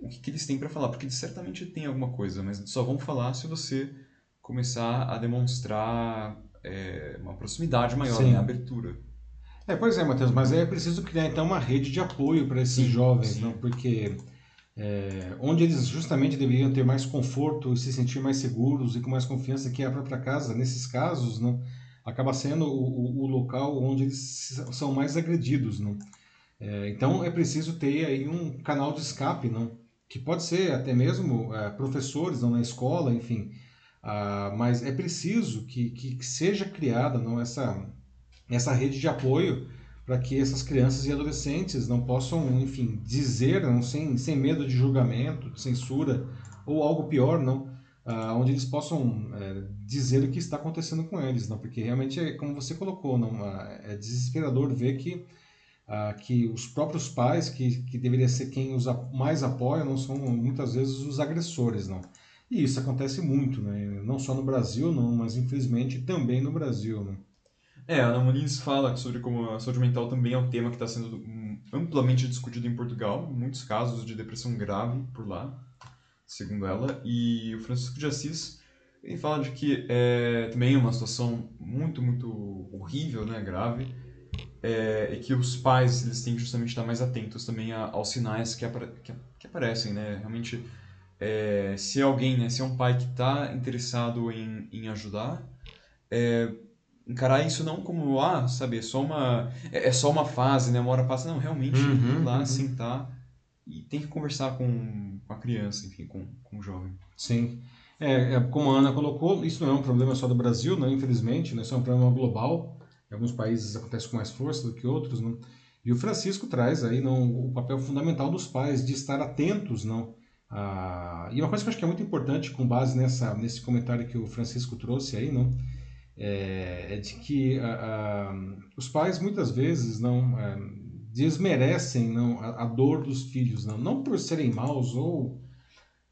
o que, que eles têm para falar, porque eles certamente têm alguma coisa, mas só vão falar se você começar a demonstrar é, uma proximidade maior, né? abertura. É, pois é, Matheus, mas é preciso criar então uma rede de apoio para esses sim, jovens, sim. não? Porque é, onde eles justamente deveriam ter mais conforto e se sentir mais seguros e com mais confiança que é a própria casa, nesses casos, não? acaba sendo o, o, local onde eles são mais agredidos, não? É, então é preciso ter aí um canal de escape, não? Que pode ser até mesmo é, professores não, na escola, enfim. Ah, mas é preciso que, que, seja criada não essa essa rede de apoio para que essas crianças e adolescentes não possam, enfim, dizer não sem, sem medo de julgamento, de censura ou algo pior, não uh, onde eles possam é, dizer o que está acontecendo com eles, não? Porque realmente é como você colocou, não? É desesperador ver que uh, que os próprios pais, que, que deveria ser quem os mais apoia, não são muitas vezes os agressores, não. E isso acontece muito, né? Não só no Brasil, não, mas infelizmente também no Brasil, né? É, a Ana Muniz fala sobre como a saúde mental também é um tema que está sendo hum, amplamente discutido em Portugal, muitos casos de depressão grave por lá, segundo ela, e o Francisco de Assis ele fala de que é também é uma situação muito, muito horrível, né, grave, é, e que os pais eles têm que justamente estar mais atentos também aos sinais que, apare que, que aparecem, né, realmente é, se alguém, né, se é um pai que está interessado em, em ajudar, é, encarar isso não como, ah, sabe, é só uma, é, é só uma fase, né, uma hora passa, não, realmente uhum, lá, uhum. sentar e tem que conversar com, com a criança, enfim, com, com o jovem. Sim. É, é, como a Ana colocou, isso não é um problema só do Brasil, né, infelizmente, né, isso é um problema global, em alguns países acontece com mais força do que outros, né, e o Francisco traz aí não, o papel fundamental dos pais de estar atentos não, ah, e uma coisa que eu acho que é muito importante, com base nessa, nesse comentário que o Francisco trouxe aí, não, é, é de que ah, ah, os pais muitas vezes não é, desmerecem não, a, a, dor dos filhos, não, não por serem maus ou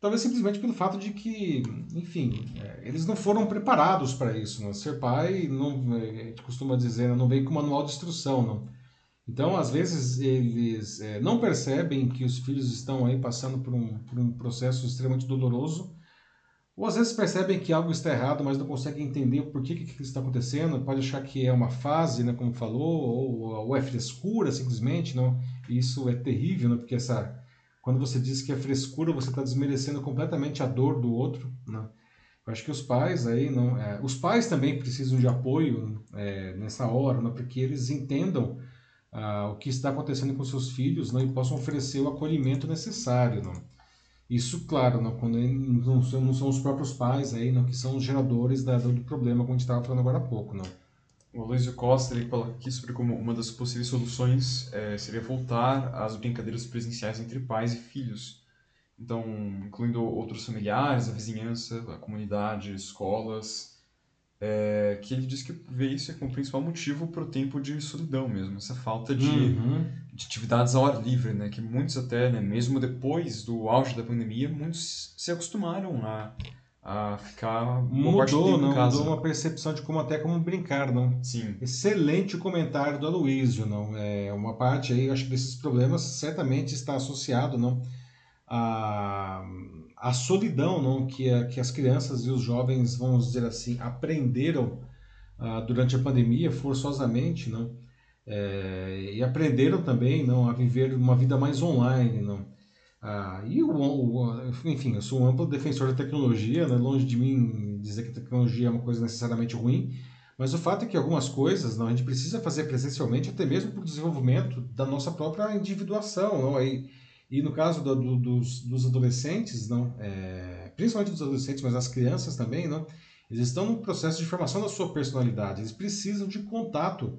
talvez simplesmente pelo fato de que, enfim, é, eles não foram preparados para isso. Não. Ser pai, não, é, a gente costuma dizer, não vem com manual de instrução, não. Então, às vezes, eles é, não percebem que os filhos estão aí passando por um, por um processo extremamente doloroso, ou às vezes percebem que algo está errado, mas não conseguem entender por que, que está acontecendo, pode achar que é uma fase, né, como falou, ou, ou é frescura, simplesmente, não? Isso é terrível, né, porque essa, quando você diz que é frescura, você está desmerecendo completamente a dor do outro, né? Eu acho que os pais aí não, é, os pais também precisam de apoio é, nessa hora, né, porque eles entendam ah, o que está acontecendo com seus filhos não, e possam oferecer o acolhimento necessário. Não? Isso, claro, não, quando não são, não são os próprios pais aí, não, que são os geradores da, do problema, como a gente estava falando agora há pouco. Não? O Aloysio Costa ele coloca aqui sobre como uma das possíveis soluções é, seria voltar às brincadeiras presenciais entre pais e filhos. Então, incluindo outros familiares, a vizinhança, a comunidade, escolas, é, que ele diz que vê isso como principal motivo para o tempo de solidão mesmo, essa falta de, uhum. De atividades ao ar livre, né? Que muitos até, né, mesmo depois do auge da pandemia, muitos se acostumaram a, a ficar mudou, não mudou uma percepção de como até como brincar, não? Sim. Excelente comentário do Aloysio, não? É uma parte aí, acho que desses problemas certamente está associado, não? A a solidão não, que, a, que as crianças e os jovens, vamos dizer assim, aprenderam ah, durante a pandemia forçosamente, não, é, e aprenderam também não, a viver uma vida mais online. Não. Ah, e o, o, enfim, eu sou um amplo defensor da tecnologia, né, longe de mim dizer que a tecnologia é uma coisa necessariamente ruim, mas o fato é que algumas coisas não, a gente precisa fazer presencialmente, até mesmo para o desenvolvimento da nossa própria individuação. Não? Aí, e no caso do, do, dos, dos, adolescentes, não, é, principalmente dos adolescentes, mas as crianças também, não, eles estão no processo de formação da sua personalidade. Eles precisam de contato,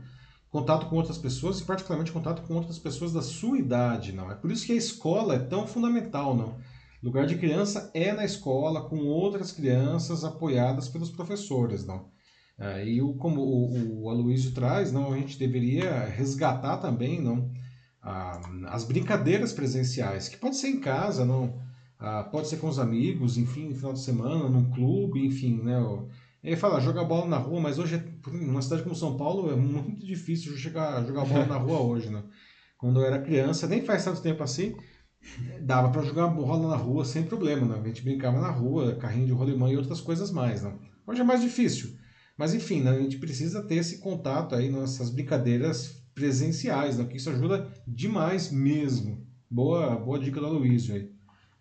contato com outras pessoas e particularmente contato com outras pessoas da sua idade, não. É por isso que a escola é tão fundamental, não. Lugar de criança é na escola com outras crianças apoiadas pelos professores, não. É, e o, como o, o Aloysio traz, não, a gente deveria resgatar também, não, ah, as brincadeiras presenciais, que pode ser em casa, não, ah, pode ser com os amigos, enfim, no final de semana, num clube, enfim, né? Ele fala, jogar bola na rua, mas hoje, numa cidade como São Paulo, é muito difícil chegar, jogar bola na rua hoje, né? Quando eu era criança, nem faz tanto tempo assim, dava para jogar bola na rua sem problema, né? A gente brincava na rua, carrinho de rolimã e outras coisas mais, né? Hoje é mais difícil. Mas enfim, né? a gente precisa ter esse contato aí nessas brincadeiras presenciais, né? Porque isso ajuda demais mesmo. Boa, boa dica da Luiz aí.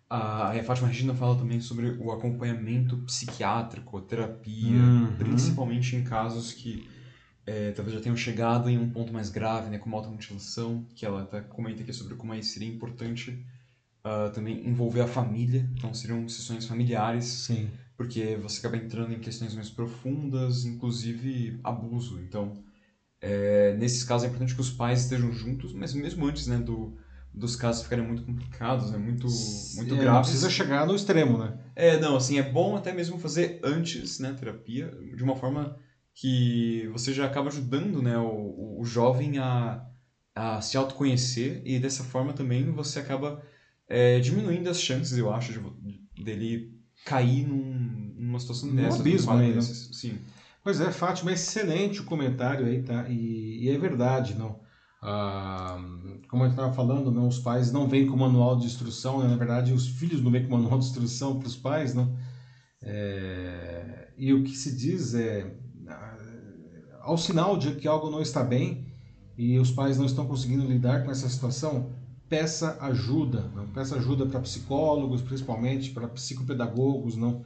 A Fátima Regina fala também sobre o acompanhamento psiquiátrico, a terapia, uhum. principalmente em casos que é, talvez já tenham chegado em um ponto mais grave, né, como automutilação, que ela até comenta aqui sobre como seria importante uh, também envolver a família, então seriam sessões familiares, Sim. porque você acaba entrando em questões mais profundas, inclusive abuso, então é, nesses casos é importante que os pais estejam juntos, mas mesmo antes né, do, dos casos ficarem muito complicados, né? Muito, muito é, graves. Não precisa chegar no extremo, né? É, não, assim, é bom até mesmo fazer antes, né, terapia, de uma forma que você já acaba ajudando, né, o, o jovem a, a se autoconhecer e dessa forma também você acaba é, diminuindo as chances, eu acho, de, dele cair num, numa situação dessa. Um abismo né? Sim. Pois é, Fátima, excelente o comentário aí, tá? E, e é verdade, não? Ah, como eu estava falando, não, os pais não vêm com manual de instrução, né? na verdade os filhos não vêm com manual de instrução para os pais, não? É, e o que se diz é, ao sinal de que algo não está bem e os pais não estão conseguindo lidar com essa situação, peça ajuda, não? peça ajuda para psicólogos, principalmente para psicopedagogos, não?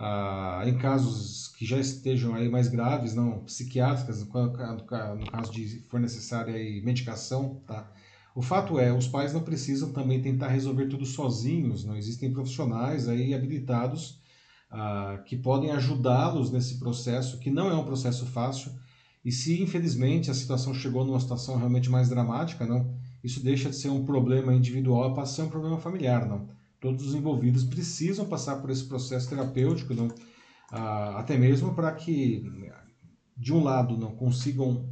Ah, em casos que já estejam aí mais graves, não psiquiátricas, no, caso de for necessária aí medicação, tá? O fato é, os pais não precisam também tentar resolver tudo sozinhos, não existem profissionais aí habilitados ah, que podem ajudá-los nesse processo, que não é um processo fácil, e se infelizmente a situação chegou numa situação realmente mais dramática, não, isso deixa de ser um problema individual e passa a ser um problema familiar, não todos os envolvidos precisam passar por esse processo terapêutico, não, ah, até mesmo para que, de um lado, não consigam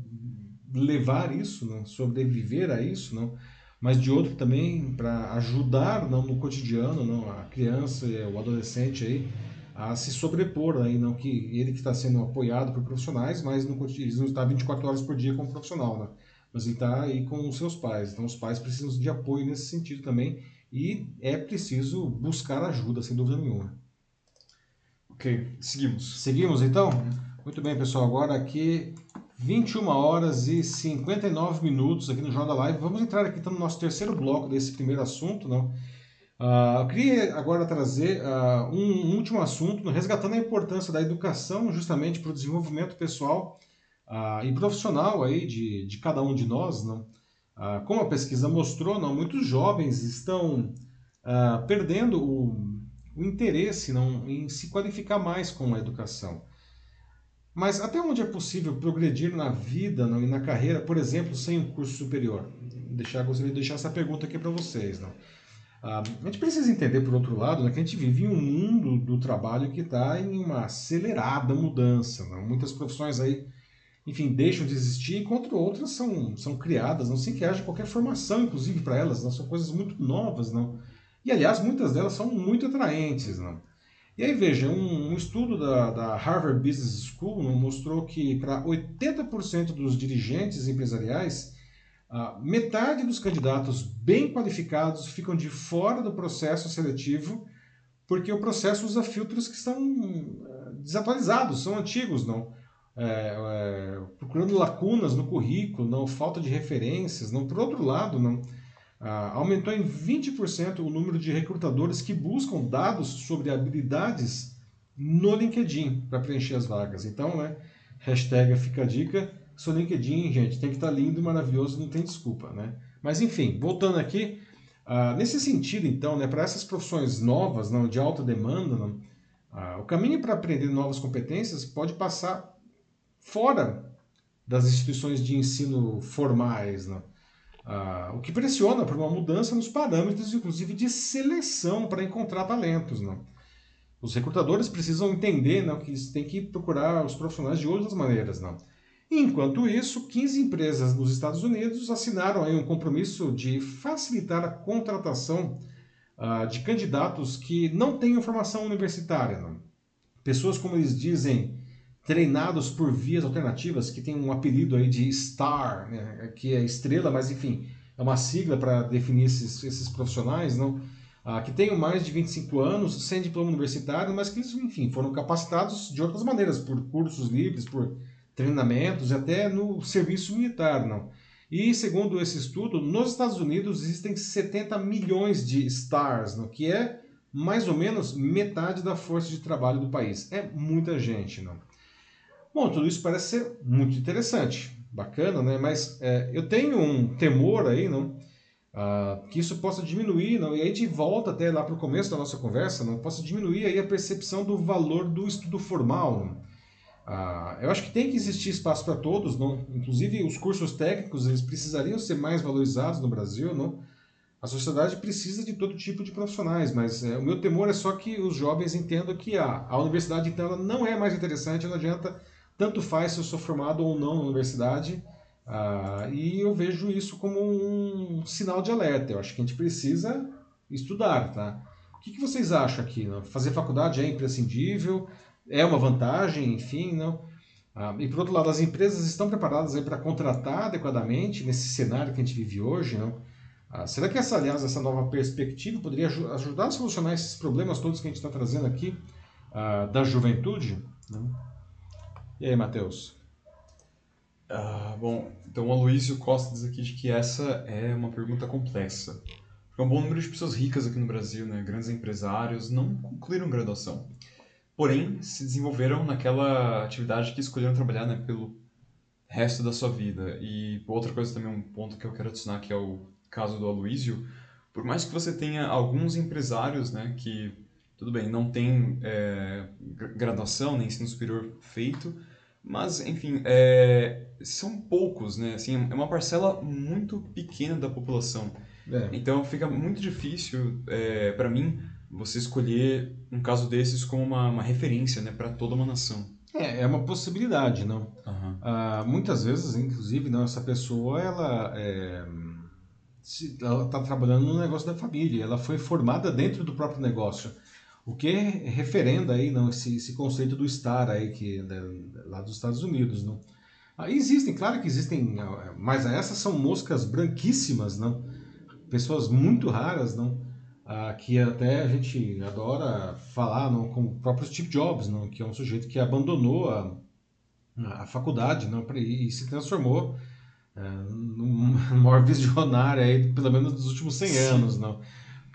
levar isso, não, sobreviver a isso, não, mas de outro também para ajudar não, no cotidiano não, a criança o adolescente aí, a se sobrepor aí, não que ele que está sendo apoiado por profissionais, mas não, ele não está 24 horas por dia como profissional, né? mas ele está aí com os seus pais. Então os pais precisam de apoio nesse sentido também e é preciso buscar ajuda, sem dúvida nenhuma. Ok, seguimos. Seguimos então? Muito bem, pessoal. Agora aqui 21 horas e 59 minutos aqui no Jornal da Live. Vamos entrar aqui então, no nosso terceiro bloco desse primeiro assunto, não? Uh, eu queria agora trazer uh, um, um, último assunto, resgatando a importância da educação justamente para o desenvolvimento pessoal uh, e profissional aí de, de cada um de nós, não? Ah, como a pesquisa mostrou, não, muitos jovens estão ah, perdendo o, o interesse não, em se qualificar mais com a educação. Mas até onde é possível progredir na vida não, e na carreira, por exemplo, sem um curso superior? Deixar, gostaria de deixar essa pergunta aqui para vocês. Não? Ah, a gente precisa entender, por outro lado, né, que a gente vive em um mundo do trabalho que está em uma acelerada mudança. Não? Muitas profissões aí enfim, deixam de existir, enquanto outras são, são criadas, não sem que haja qualquer formação, inclusive, para elas, não são coisas muito novas, não. E, aliás, muitas delas são muito atraentes, não. E aí, veja, um, um estudo da, da, Harvard Business School não, mostrou que para 80% dos dirigentes empresariais, metade dos candidatos bem qualificados ficam de fora do processo seletivo porque o processo usa filtros que estão eh, desatualizados, são antigos, não é, é, procurando lacunas no currículo, não falta de referências, não por outro lado, não ah, aumentou em 20% o número de recrutadores que buscam dados sobre habilidades no LinkedIn para preencher as vagas. Então, né, hashtag fica a dica, seu LinkedIn, gente, tem que estar tá lindo e maravilhoso, não tem desculpa, né? Mas enfim, voltando aqui, ah, nesse sentido, então, né, para essas profissões novas, não, de alta demanda, não, ah, o caminho para aprender novas competências pode passar fora das instituições de ensino formais, né? ah, o que pressiona por uma mudança nos parâmetros, inclusive, de seleção para encontrar talentos. Né? Os recrutadores precisam entender né, que têm que procurar os profissionais de outras maneiras. Né? Enquanto isso, 15 empresas nos Estados Unidos assinaram aí um compromisso de facilitar a contratação ah, de candidatos que não tenham formação universitária. Né? Pessoas, como eles dizem, treinados por vias alternativas, que tem um apelido aí de STAR, né, que é estrela, mas enfim, é uma sigla para definir esses, esses profissionais, não? Ah, que tenham mais de 25 anos, sem diploma universitário, mas que, enfim, foram capacitados de outras maneiras, por cursos livres, por treinamentos, até no serviço militar, não? E, segundo esse estudo, nos Estados Unidos existem 70 milhões de STARs, não? que é mais ou menos metade da força de trabalho do país. É muita gente, não? Bom, tudo isso parece ser muito interessante, bacana, né? Mas é, eu tenho um temor aí, não? Ah, que isso possa diminuir, não? E aí gente volta até lá para o começo da nossa conversa, não? Possa diminuir aí a percepção do valor do estudo formal. Ah, eu acho que tem que existir espaço para todos, não? Inclusive os cursos técnicos eles precisariam ser mais valorizados no Brasil, não? A sociedade precisa de todo tipo de profissionais, mas é, o meu temor é só que os jovens entendam que a, a universidade então não é mais interessante, não adianta, tanto faz se eu sou formado ou não na universidade, ah, e eu vejo isso como um sinal de alerta. Eu acho que a gente precisa estudar, tá? O que, que vocês acham aqui? Não? Fazer faculdade é imprescindível? É uma vantagem, enfim, não? Ah, e por outro lado, as empresas estão preparadas para contratar adequadamente nesse cenário que a gente vive hoje, não? Ah, será que essa, aliás, essa nova perspectiva poderia ajudar a solucionar esses problemas todos que a gente está trazendo aqui ah, da juventude? Não? E aí, Matheus? Ah, bom, então o Aloysio Costa diz aqui que essa é uma pergunta complexa. Porque um bom número de pessoas ricas aqui no Brasil, né, grandes empresários, não concluíram graduação. Porém, se desenvolveram naquela atividade que escolheram trabalhar né, pelo resto da sua vida. E outra coisa também, um ponto que eu quero adicionar, que é o caso do Aloysio, por mais que você tenha alguns empresários né, que, tudo bem, não tem é, graduação nem ensino superior feito, mas, enfim, é, são poucos, né? Assim, é uma parcela muito pequena da população. É. Então fica muito difícil, é, para mim, você escolher um caso desses como uma, uma referência né, para toda uma nação. É, é uma possibilidade, não? Uhum. Ah, muitas vezes, inclusive, não, essa pessoa, ela é, está trabalhando no negócio da família, ela foi formada dentro do próprio negócio. O que referenda aí não esse, esse conceito do estar aí que né, lá dos Estados Unidos, não? Ah, existem, claro que existem, ah, mas essas são moscas branquíssimas, não? Pessoas muito raras, não? Ah, que até a gente adora falar, não? Como o próprio Steve Jobs, não? Que é um sujeito que abandonou a, a faculdade, não? E, se transformou é, no maior visionário aí, pelo menos dos últimos 100 Sim. anos, não?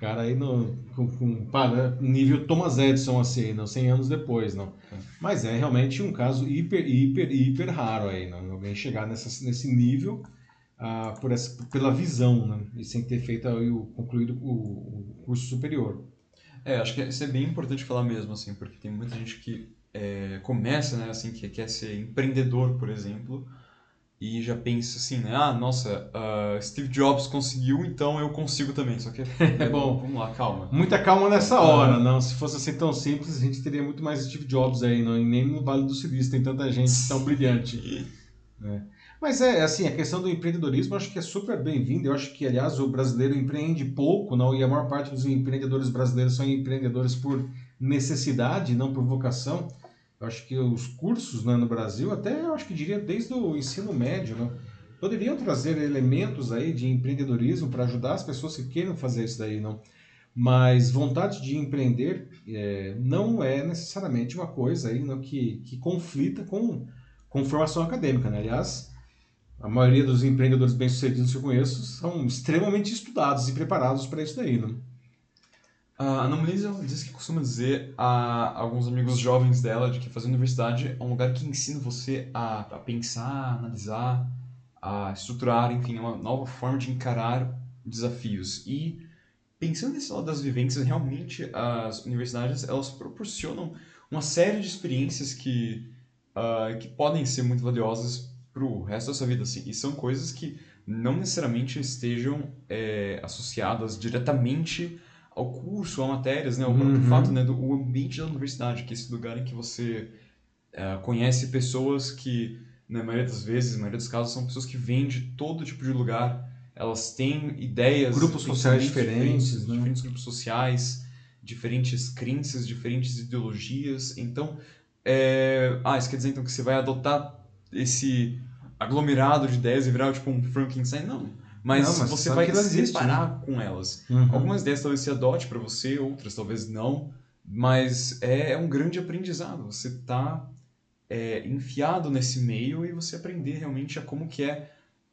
Cara aí no, com, com para, nível Thomas Edison, assim, não, 100 anos depois, não. É. Mas é realmente um caso hiper, hiper, hiper raro aí, não. Alguém chegar nessa, nesse nível ah, por essa, pela visão, né? E sem ter feito aí o, concluído o, o curso superior. É, acho que isso é bem importante falar mesmo, assim, porque tem muita gente que é, começa, né, assim, que quer ser empreendedor, por exemplo, e já pensa assim, né? Ah, nossa, uh, Steve Jobs conseguiu, então eu consigo também. Só que é bom, vamos lá, calma. Muita calma nessa hora, não. Se fosse assim tão simples, a gente teria muito mais Steve Jobs aí, não? E nem no Vale do Silício tem tanta gente tão brilhante. Né? Mas é assim, a questão do empreendedorismo eu acho que é super bem-vinda. Eu acho que, aliás, o brasileiro empreende pouco, não? E a maior parte dos empreendedores brasileiros são empreendedores por necessidade, não por vocação. Eu acho que os cursos né, no Brasil, até eu acho que diria desde o ensino médio, né, poderiam trazer elementos aí de empreendedorismo para ajudar as pessoas que queiram fazer isso daí, não? Mas vontade de empreender é, não é necessariamente uma coisa aí não, que, que conflita com, com formação acadêmica, né? Aliás, a maioria dos empreendedores bem-sucedidos que eu conheço são extremamente estudados e preparados para isso daí, não? A Ana diz que costuma dizer a alguns amigos jovens dela de que fazer universidade é um lugar que ensina você a, a pensar, analisar, a estruturar, enfim, é uma nova forma de encarar desafios. E pensando nesse lado das vivências, realmente as universidades elas proporcionam uma série de experiências que, uh, que podem ser muito valiosas para o resto da sua vida. Assim. E são coisas que não necessariamente estejam é, associadas diretamente ao curso, a matérias, né? O próprio uhum. fato, né? Do o ambiente da universidade, que é esse lugar em que você uh, conhece pessoas que, na maioria das vezes, na maioria dos casos, são pessoas que vêm de todo tipo de lugar. Elas têm ideias... Grupos sociais diferentes, diferentes né? Diferentes grupos sociais, diferentes crenças, diferentes ideologias. Então, é... ah, isso quer dizer então que você vai adotar esse aglomerado de ideias e virar tipo um Frankenstein? Não mas, não, mas você vai se separar né? com elas. Uhum. Algumas ideias talvez se adote para você, outras talvez não, mas é, é um grande aprendizado. Você está é, enfiado nesse meio e você aprender realmente a como que é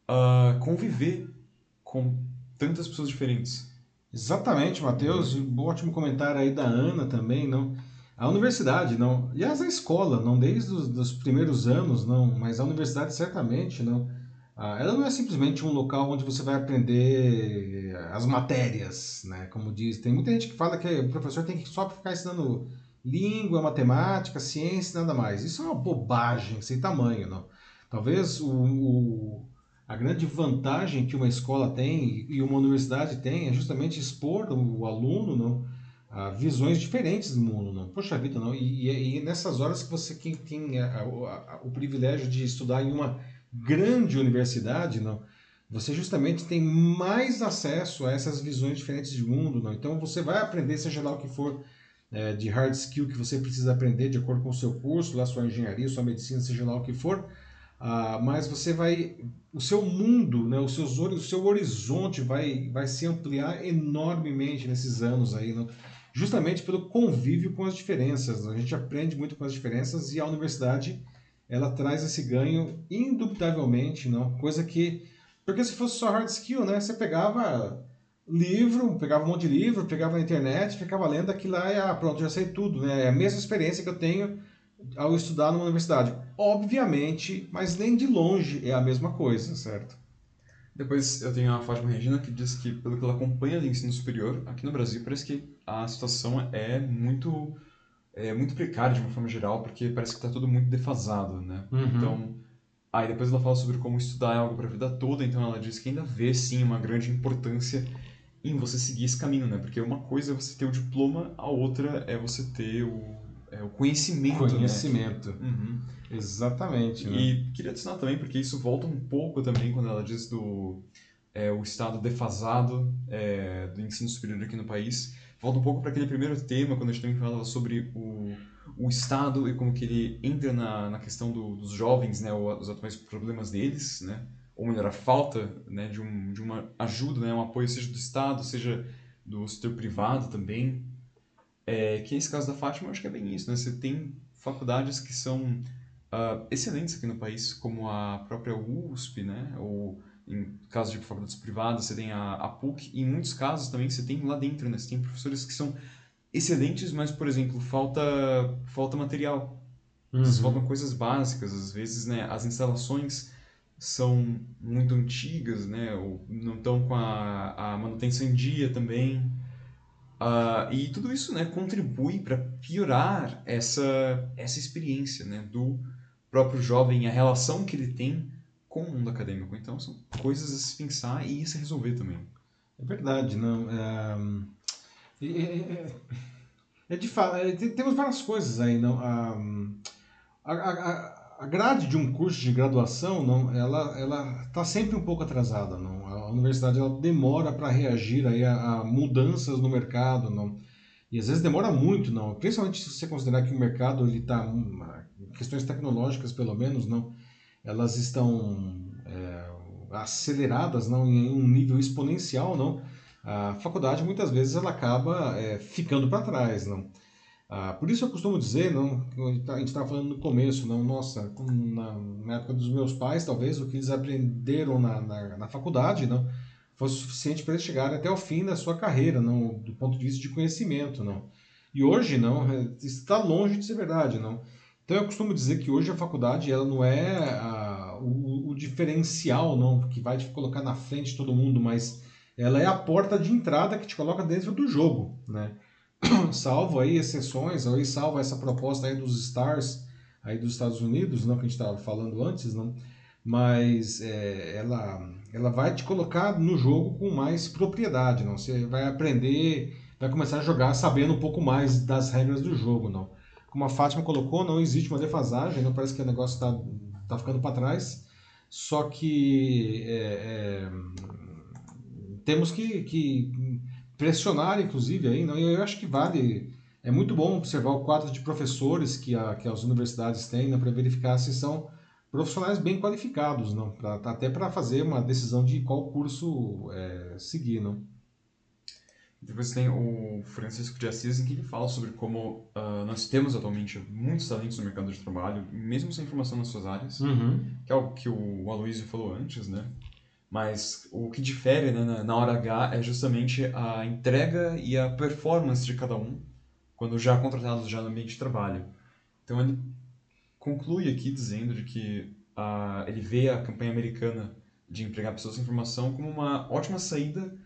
uh, conviver com tantas pessoas diferentes. Exatamente, Matheus. Um ótimo comentário aí da Ana também, não? A universidade, não. Aliás, a escola, não desde os dos primeiros anos, não, mas a universidade certamente, não ela não é simplesmente um local onde você vai aprender as matérias, né? Como diz, tem muita gente que fala que o professor tem que só ficar ensinando língua, matemática, ciência, nada mais. Isso é uma bobagem sem tamanho, não? Talvez o, o a grande vantagem que uma escola tem e uma universidade tem é justamente expor o aluno não, a visões diferentes do mundo. Não. Poxa vida, não. E, e, e nessas horas que você quem tem a, a, a, o privilégio de estudar em uma grande universidade, não, você justamente tem mais acesso a essas visões diferentes de mundo. Não. Então você vai aprender, seja lá o que for, é, de hard skill que você precisa aprender de acordo com o seu curso, lá sua engenharia, sua medicina, seja lá o que for ah, mas você vai, o seu mundo, né, o, seus, o seu horizonte vai, vai se ampliar enormemente nesses anos aí, justamente pelo convívio com as diferenças. A gente aprende muito com as diferenças e a universidade ela traz esse ganho indubitavelmente, não? Coisa que, porque se fosse só hard skill, né, você pegava livro, pegava um monte de livro, pegava na internet, ficava lendo aquilo lá e ah, pronto, já sei tudo, né? É a mesma experiência que eu tenho ao estudar numa universidade. Obviamente, mas nem de longe é a mesma coisa, certo? Depois eu tenho a Fátima Regina que diz que, pelo que ela acompanha do ensino superior, aqui no Brasil parece que a situação é muito é muito precária de uma forma geral, porque parece que está tudo muito defasado, né? Uhum. Então, aí depois ela fala sobre como estudar é algo para a vida toda, então ela diz que ainda vê sim uma grande importância em você seguir esse caminho, né? Porque uma coisa é você ter o diploma, a outra é você ter o é, o conhecimento. Né? Conhecimento. Né? Uhum. Exatamente. Né? E queria adicionar também, porque isso volta um pouco também quando ela diz do é, o estado defasado é, do ensino superior aqui no país. Volta um pouco para aquele primeiro tema, quando a gente também falava sobre o, o Estado e como que ele entra na, na questão do, dos jovens, né, os atuais problemas deles, né, ou melhor, a falta né, de, um, de uma ajuda, né, um apoio seja do Estado, seja do setor privado também, é, que nesse caso da Fátima, eu acho que é bem isso, né? Você tem faculdades que são uh, excelentes aqui no país, como a própria USP, né? Ou em caso de faculdades privadas, você tem a, a PUC, e em muitos casos também você tem lá dentro, né? Você tem professores que são excelentes, mas, por exemplo, falta, falta material. Uhum. Faltam coisas básicas, às vezes, né? As instalações são muito antigas, né? Ou não estão com a, a manutenção em dia também. Uh, e tudo isso né, contribui para piorar essa, essa experiência né, do próprio jovem, a relação que ele tem com o mundo acadêmico. Então, são coisas a se pensar e se resolver também. É verdade, não. É, é, é, é de fato, é, temos várias coisas aí, não. A, a, a grade de um curso de graduação, não, ela ela está sempre um pouco atrasada, não. A universidade ela demora para reagir aí a, a, mudanças no mercado, não. E às vezes demora muito, não. Principalmente se você considerar que o mercado ele está questões tecnológicas pelo menos, não. Elas estão é, aceleradas, não, em um nível exponencial, não. A faculdade muitas vezes ela acaba é, ficando para trás, não. Ah, por isso eu costumo dizer, não, a gente estava falando no começo, não, nossa, na, na, época dos meus pais, talvez o que eles aprenderam na, na, na faculdade não, fosse suficiente para eles chegarem até o fim da sua carreira, não, do ponto de vista de conhecimento. Não. E hoje, não, é, está longe de ser verdade. Não. Então eu costumo dizer que hoje a faculdade ela não é a, o, o diferencial não, que vai te colocar na frente de todo mundo, mas ela é a porta de entrada que te coloca dentro do jogo. Né? salvo aí exceções, aí salvo essa proposta aí dos stars aí dos Estados Unidos, não que a gente estava falando antes, não, mas é, ela ela vai te colocar no jogo com mais propriedade, não. Você vai aprender, vai começar a jogar sabendo um pouco mais das regras do jogo, não. Como a Fátima colocou, não existe uma defasagem, não parece que o negócio está tá ficando para trás. Só que é, é, temos que, que pressionar, inclusive, aí, não, eu acho que vale. É muito bom observar o quadro de professores que, a, que as universidades têm né, para verificar se são profissionais bem qualificados, não, pra, até para fazer uma decisão de qual curso é, seguir. Não. Depois tem o Francisco de Assis, em que ele fala sobre como uh, nós temos atualmente muitos talentos no mercado de trabalho, mesmo sem formação nas suas áreas, uhum. que é algo que o Aloysio falou antes, né? Mas o que difere né, na hora H é justamente a entrega e a performance de cada um quando já contratados já no ambiente de trabalho. Então ele conclui aqui dizendo de que a, ele vê a campanha americana de empregar pessoas sem formação como uma ótima saída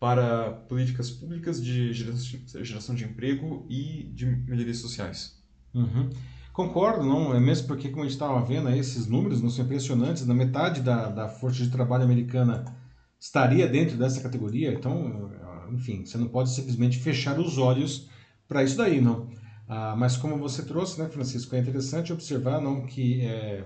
para políticas públicas de geração de emprego e de melhorias sociais. Uhum. Concordo, não, é mesmo porque, como a gente estava vendo, aí, esses números não são impressionantes, na metade da, da força de trabalho americana estaria dentro dessa categoria, então, enfim, você não pode simplesmente fechar os olhos para isso daí, não. Ah, mas como você trouxe, né, Francisco, é interessante observar não que é,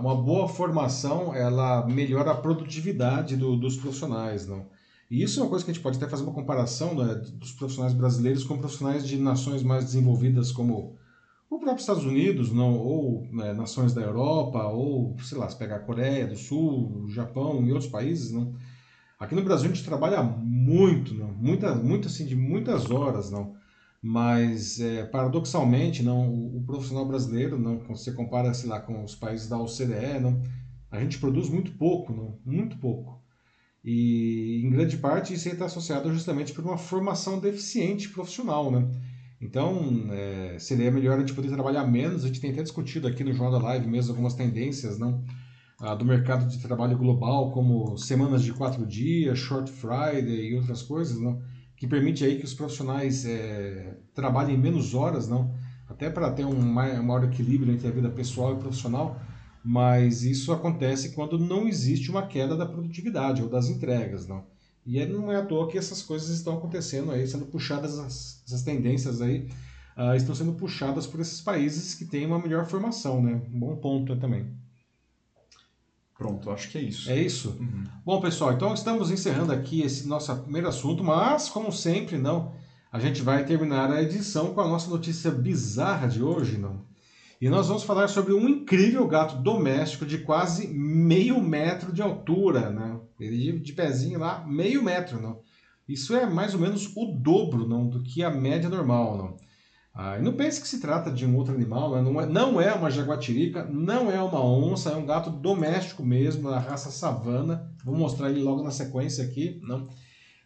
uma boa formação ela melhora a produtividade do, dos profissionais, não. E isso é uma coisa que a gente pode até fazer uma comparação né, dos profissionais brasileiros com profissionais de nações mais desenvolvidas como o próprio Estados Unidos, não, ou né, nações da Europa, ou, sei lá, se pegar a Coreia do Sul, Japão e outros países, não. Aqui no Brasil a gente trabalha muito, não, muita, muito assim, de muitas horas, não. Mas, é, paradoxalmente, não, o, o, profissional brasileiro, não, quando você compara, sei lá, com os países da OCDE, não, a gente produz muito pouco, não, muito pouco. E, em grande parte, isso está associado justamente por uma formação deficiente profissional, né? Então, é, seria melhor a gente poder trabalhar menos. A gente tem até discutido aqui no Jornal da Live mesmo algumas tendências não? Ah, do mercado de trabalho global, como semanas de quatro dias, short Friday e outras coisas, não? que permite aí que os profissionais é, trabalhem menos horas, não? até para ter um maior equilíbrio entre a vida pessoal e profissional, mas isso acontece quando não existe uma queda da produtividade ou das entregas. Não? E não é à toa que essas coisas estão acontecendo aí, sendo puxadas, essas tendências aí, uh, estão sendo puxadas por esses países que têm uma melhor formação, né? Um bom ponto também. Pronto, acho que é isso. É isso? Uhum. Bom, pessoal, então estamos encerrando aqui esse nosso primeiro assunto, mas, como sempre, não, a gente vai terminar a edição com a nossa notícia bizarra de hoje, não? E nós vamos falar sobre um incrível gato doméstico de quase meio metro de altura, né? Ele de pezinho lá, meio metro, não? Isso é mais ou menos o dobro, não, do que a média normal, não? Ah, e não pense que se trata de um outro animal, né? não, é, não é uma jaguatirica, não é uma onça, é um gato doméstico mesmo, da raça savana. Vou mostrar ele logo na sequência aqui, não?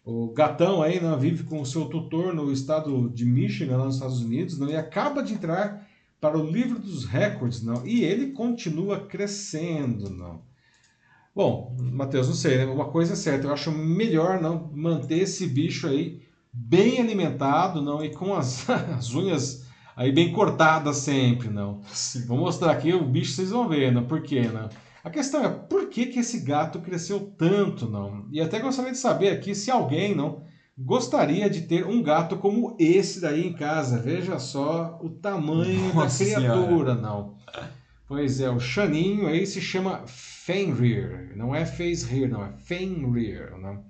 O gatão aí não, vive com o seu tutor no estado de Michigan, lá nos Estados Unidos, não? e acaba de entrar para o livro dos recordes, não. E ele continua crescendo, não. Bom, Matheus, não sei, né? uma coisa é certa, eu acho melhor não manter esse bicho aí bem alimentado, não, e com as, as unhas aí bem cortadas sempre, não. Sim. Vou mostrar aqui o bicho, vocês vão ver, não? Por quê, não? A questão é por que, que esse gato cresceu tanto, não? E até gostaria de saber aqui se alguém, não, gostaria de ter um gato como esse daí em casa. Veja só o tamanho Nossa da criatura, senhora. não. Pois é, o Chaninho aí se chama Fenrir, não é Facerir, não, é Fenrir, não.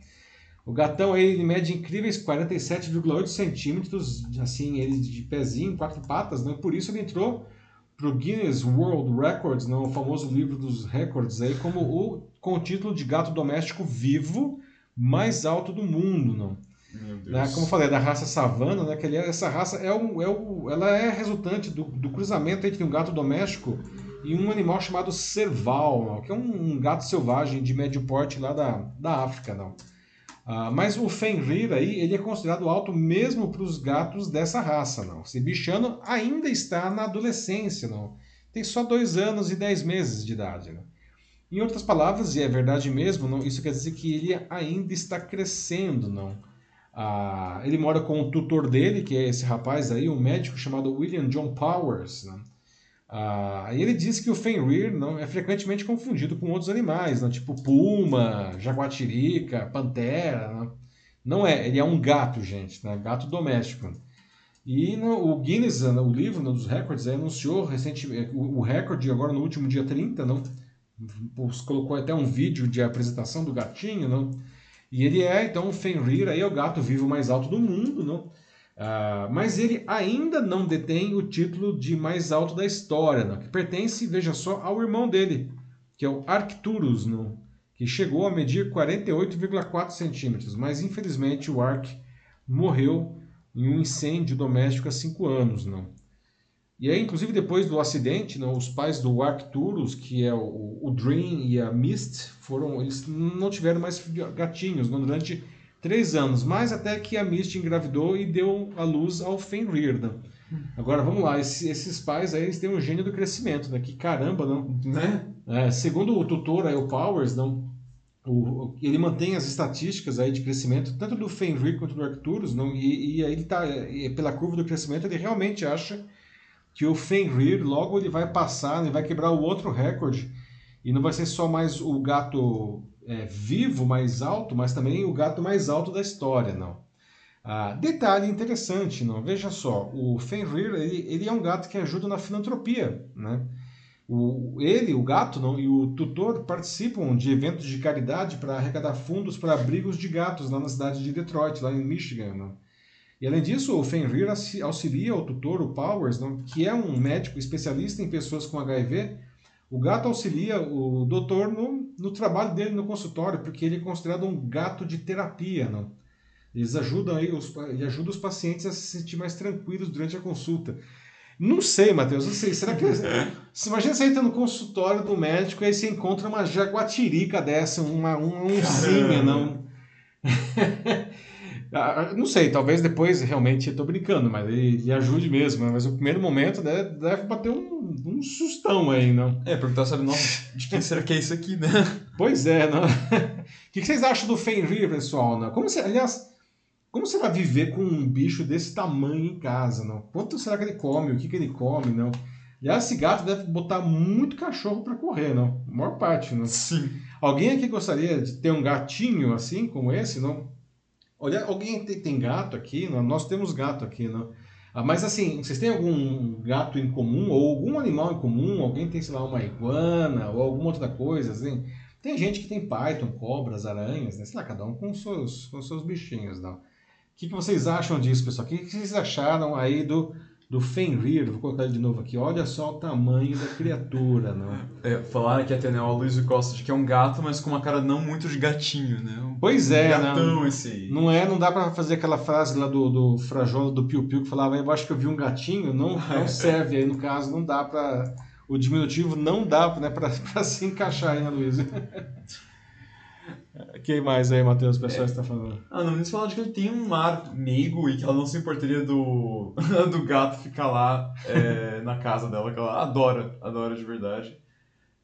O gatão aí ele mede incríveis 47,8 centímetros, assim, ele de pezinho, quatro patas, não? por isso ele entrou para o Guinness World Records, não? o famoso livro dos recordes, aí, como o, com o título de gato doméstico vivo mais alto do mundo. Não? Né? Como eu falei, é da raça savana, né? que essa raça é o, é o, ela é resultante do, do cruzamento entre um gato doméstico e um animal chamado serval, que é um, um, gato selvagem de médio porte lá da, da África. Não. Ah, mas o Fenrir aí, ele é considerado alto mesmo para os gatos dessa raça. Não. Esse bichano ainda está na adolescência. Não. Tem só dois anos e dez meses de idade. Não. Em outras palavras, e é verdade mesmo, não, isso quer dizer que ele ainda está crescendo. não. Ah, ele mora com o tutor dele, que é esse rapaz aí, um médico chamado William John Powers. Né? Ah, e ele diz que o Fenrir não, é frequentemente confundido com outros animais, né? tipo puma, jaguatirica, pantera. Né? Não é, ele é um gato, gente, né? gato doméstico. E no, o Guinness, né, o livro né, dos recordes, anunciou recentemente o, o recorde agora no último dia 30, não? colocou até um vídeo de apresentação do gatinho, não? E ele é, então, o Fenrir, aí é o gato vivo mais alto do mundo, não? Ah, mas ele ainda não detém o título de mais alto da história, não? que pertence, veja só, ao irmão dele, que é o Arcturus, não? que chegou a medir 48,4 centímetros, mas infelizmente o Arc morreu em um incêndio doméstico há 5 anos. Não? E aí, inclusive, depois do acidente, não, os pais do Arcturus, que é o, o Dream e a Mist, foram, eles não tiveram mais gatinhos não, durante três anos, mas até que a Mist engravidou e deu a luz ao Fenrir. Não. Agora, vamos lá, esse, esses pais aí, eles têm um gênio do crescimento, né? Que caramba, não? Né? É, segundo o tutor aí, o Powers, não, o, ele mantém as estatísticas aí de crescimento, tanto do Fenrir quanto do Arcturus, não? E, e aí ele tá, pela curva do crescimento, ele realmente acha que o Fenrir logo ele vai passar, ele vai quebrar o outro recorde e não vai ser só mais o gato é, vivo mais alto, mas também o gato mais alto da história, não. Ah, detalhe interessante, não? Veja só, o Fenrir ele, ele é um gato que ajuda na filantropia, né? O, ele, o gato não, e o tutor participam de eventos de caridade para arrecadar fundos para abrigos de gatos lá na cidade de Detroit, lá em Michigan. Não? E além disso, o Fenrir auxilia o tutor, o Powers, não, que é um médico especialista em pessoas com HIV. O gato auxilia o doutor no, no trabalho dele no consultório, porque ele é considerado um gato de terapia. Não? Eles ajudam aí, os, ele ajuda os pacientes a se sentir mais tranquilos durante a consulta. Não sei, Matheus, não sei. Será que. Você imagina você entra no consultório do médico e aí você encontra uma jaguatirica dessa, uma, uma oncinha, não. Ah, não sei, talvez depois realmente estou brincando, mas ele, ele, ajude mesmo. Né? Mas o primeiro momento deve, deve bater um, um sustão aí, não? É, perguntar, sabe, nossa, de quem será que é isso aqui, né? Pois é, não? O que vocês acham do Fenrir, pessoal? Não? Como você, aliás, como você vai viver com um bicho desse tamanho em casa, não? Quanto será que ele come? O que, que ele come, não? Aliás, esse gato deve botar muito cachorro para correr, não? A maior parte, não? Sim. Alguém aqui gostaria de ter um gatinho assim, como esse, não? Olha, alguém tem, gato aqui? Nós temos gato aqui, não? Ah, mas assim, vocês têm algum gato em comum ou algum animal em comum? Alguém tem, sei lá, uma iguana ou alguma outra coisa, assim? Tem gente que tem python, cobras, aranhas, né? Sei lá, cada um com seus, com seus bichinhos, não? que, que vocês acham disso, pessoal? O que, que vocês acharam aí do, do Fenrir? Vou colocar ele de novo aqui. Olha só o tamanho da criatura, né? É, falaram aqui até, né, o Luiz Costa, de que é um gato, mas com uma cara não muito de gatinho, né? Um, pois é, um gatão não, esse aí. Não é, não dá para fazer aquela frase lá do, do Frajola, do Piu Piu, que falava, eu acho que eu vi um gatinho, não, não serve aí, no caso, não dá para... O diminutivo não dá né, para se encaixar aí, né, Luiz? Quem mais aí, Matheus, o pessoal é. está falando? Ah, não, eles falaram de que ele tem um ar meigo e que ela não se importaria do, do gato ficar lá é, na casa dela, que ela adora, adora de verdade.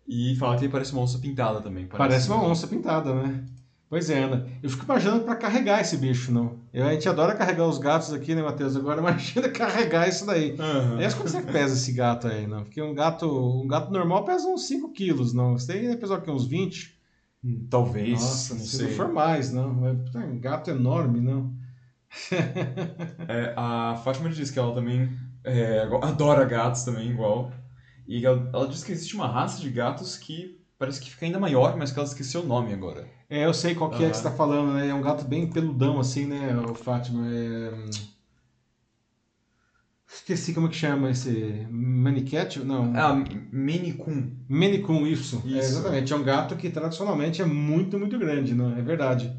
E fala que ele parece uma onça pintada também. Parece, parece uma onça pintada, né? Pois é, Ana. Eu fico imaginando para carregar esse bicho, não. Eu, a gente adora carregar os gatos aqui, né, Matheus? Agora imagina carregar isso daí. Uhum. Aliás, quanto será que pesa esse gato aí, não? Porque um gato, um gato normal pesa uns 5 quilos, não? Você tem pesa o quê? Uns 20? Talvez. Nossa, não se sei. não for mais, não. É um gato enorme, não. é, a Fátima diz que ela também é, adora gatos também, igual. E ela, ela diz que existe uma raça de gatos que parece que fica ainda maior, mas que ela esqueceu o nome agora. É, eu sei qual que uhum. é que você está falando, né? É um gato bem peludão, assim, né, o Fátima? É... Esqueci como é que chama esse. Manicat? Não. Ah, Menicum. Menicum, isso. isso. É, exatamente. É um gato que tradicionalmente é muito, muito grande, não é verdade.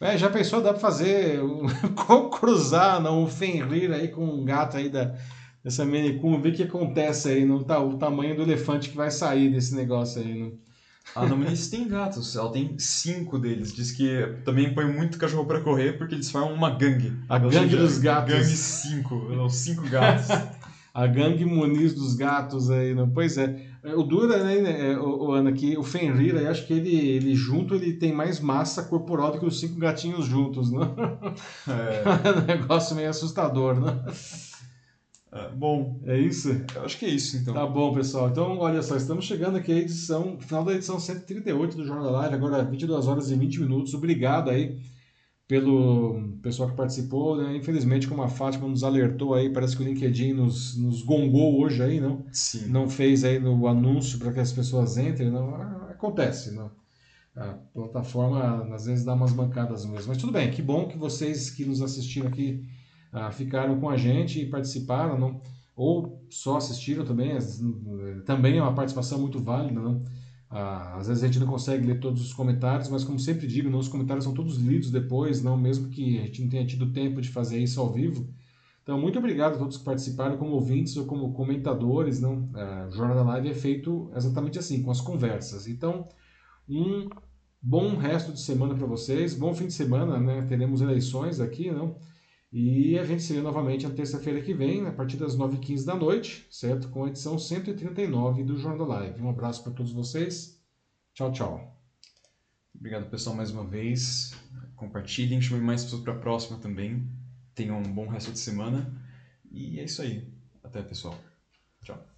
É, já pensou, dá pra fazer. cruzar não, um Fenrir aí com um gato aí da, dessa Menicum, ver o que acontece aí, não tá, o tamanho do elefante que vai sair desse negócio aí, não. A Nominis tem gatos, ela tem cinco deles. Diz que também põe muito cachorro para correr porque eles formam uma gangue. A gangue dos gatos. Gangue cinco, não, cinco gatos. a gangue Muniz dos gatos aí, não? Pois é. O Dura, né, né o, o Ana, que o Fenrir, acho que ele, ele junto ele tem mais massa corporal do que os cinco gatinhos juntos, né? É. é um negócio meio assustador, né? É, bom, é isso? Eu acho que é isso, então. Tá bom, pessoal. Então, olha só, estamos chegando aqui à edição, final da edição 138 do Jornal da Live, agora 22 horas e 20 minutos. Obrigado aí pelo pessoal que participou, né? Infelizmente, como a Fátima nos alertou aí, parece que o LinkedIn nos, nos gongou hoje aí, não? Sim. Não fez aí no anúncio para que as pessoas entrem, não? Acontece, não? A plataforma às vezes dá umas mancadas mesmo. Mas tudo bem, que bom que vocês que nos assistiram aqui ah, ficaram com a gente e participaram, não? ou só assistiram também, também é uma participação muito válida. Não? Ah, às vezes a gente não consegue ler todos os comentários, mas como sempre digo, não, os comentários são todos lidos depois, não mesmo que a gente não tenha tido tempo de fazer isso ao vivo. Então, muito obrigado a todos que participaram como ouvintes ou como comentadores. Não? A Jornada da Live é feito exatamente assim, com as conversas. Então, um bom resto de semana para vocês, bom fim de semana, né? teremos eleições aqui, não? E a gente se vê novamente na terça-feira que vem, a partir das 9h15 da noite, certo? Com a edição 139 do Jornal Live. Um abraço para todos vocês. Tchau, tchau. Obrigado, pessoal, mais uma vez. Compartilhem, chamem mais pessoas para a próxima também. Tenham um bom resto de semana. E é isso aí. Até, pessoal. Tchau.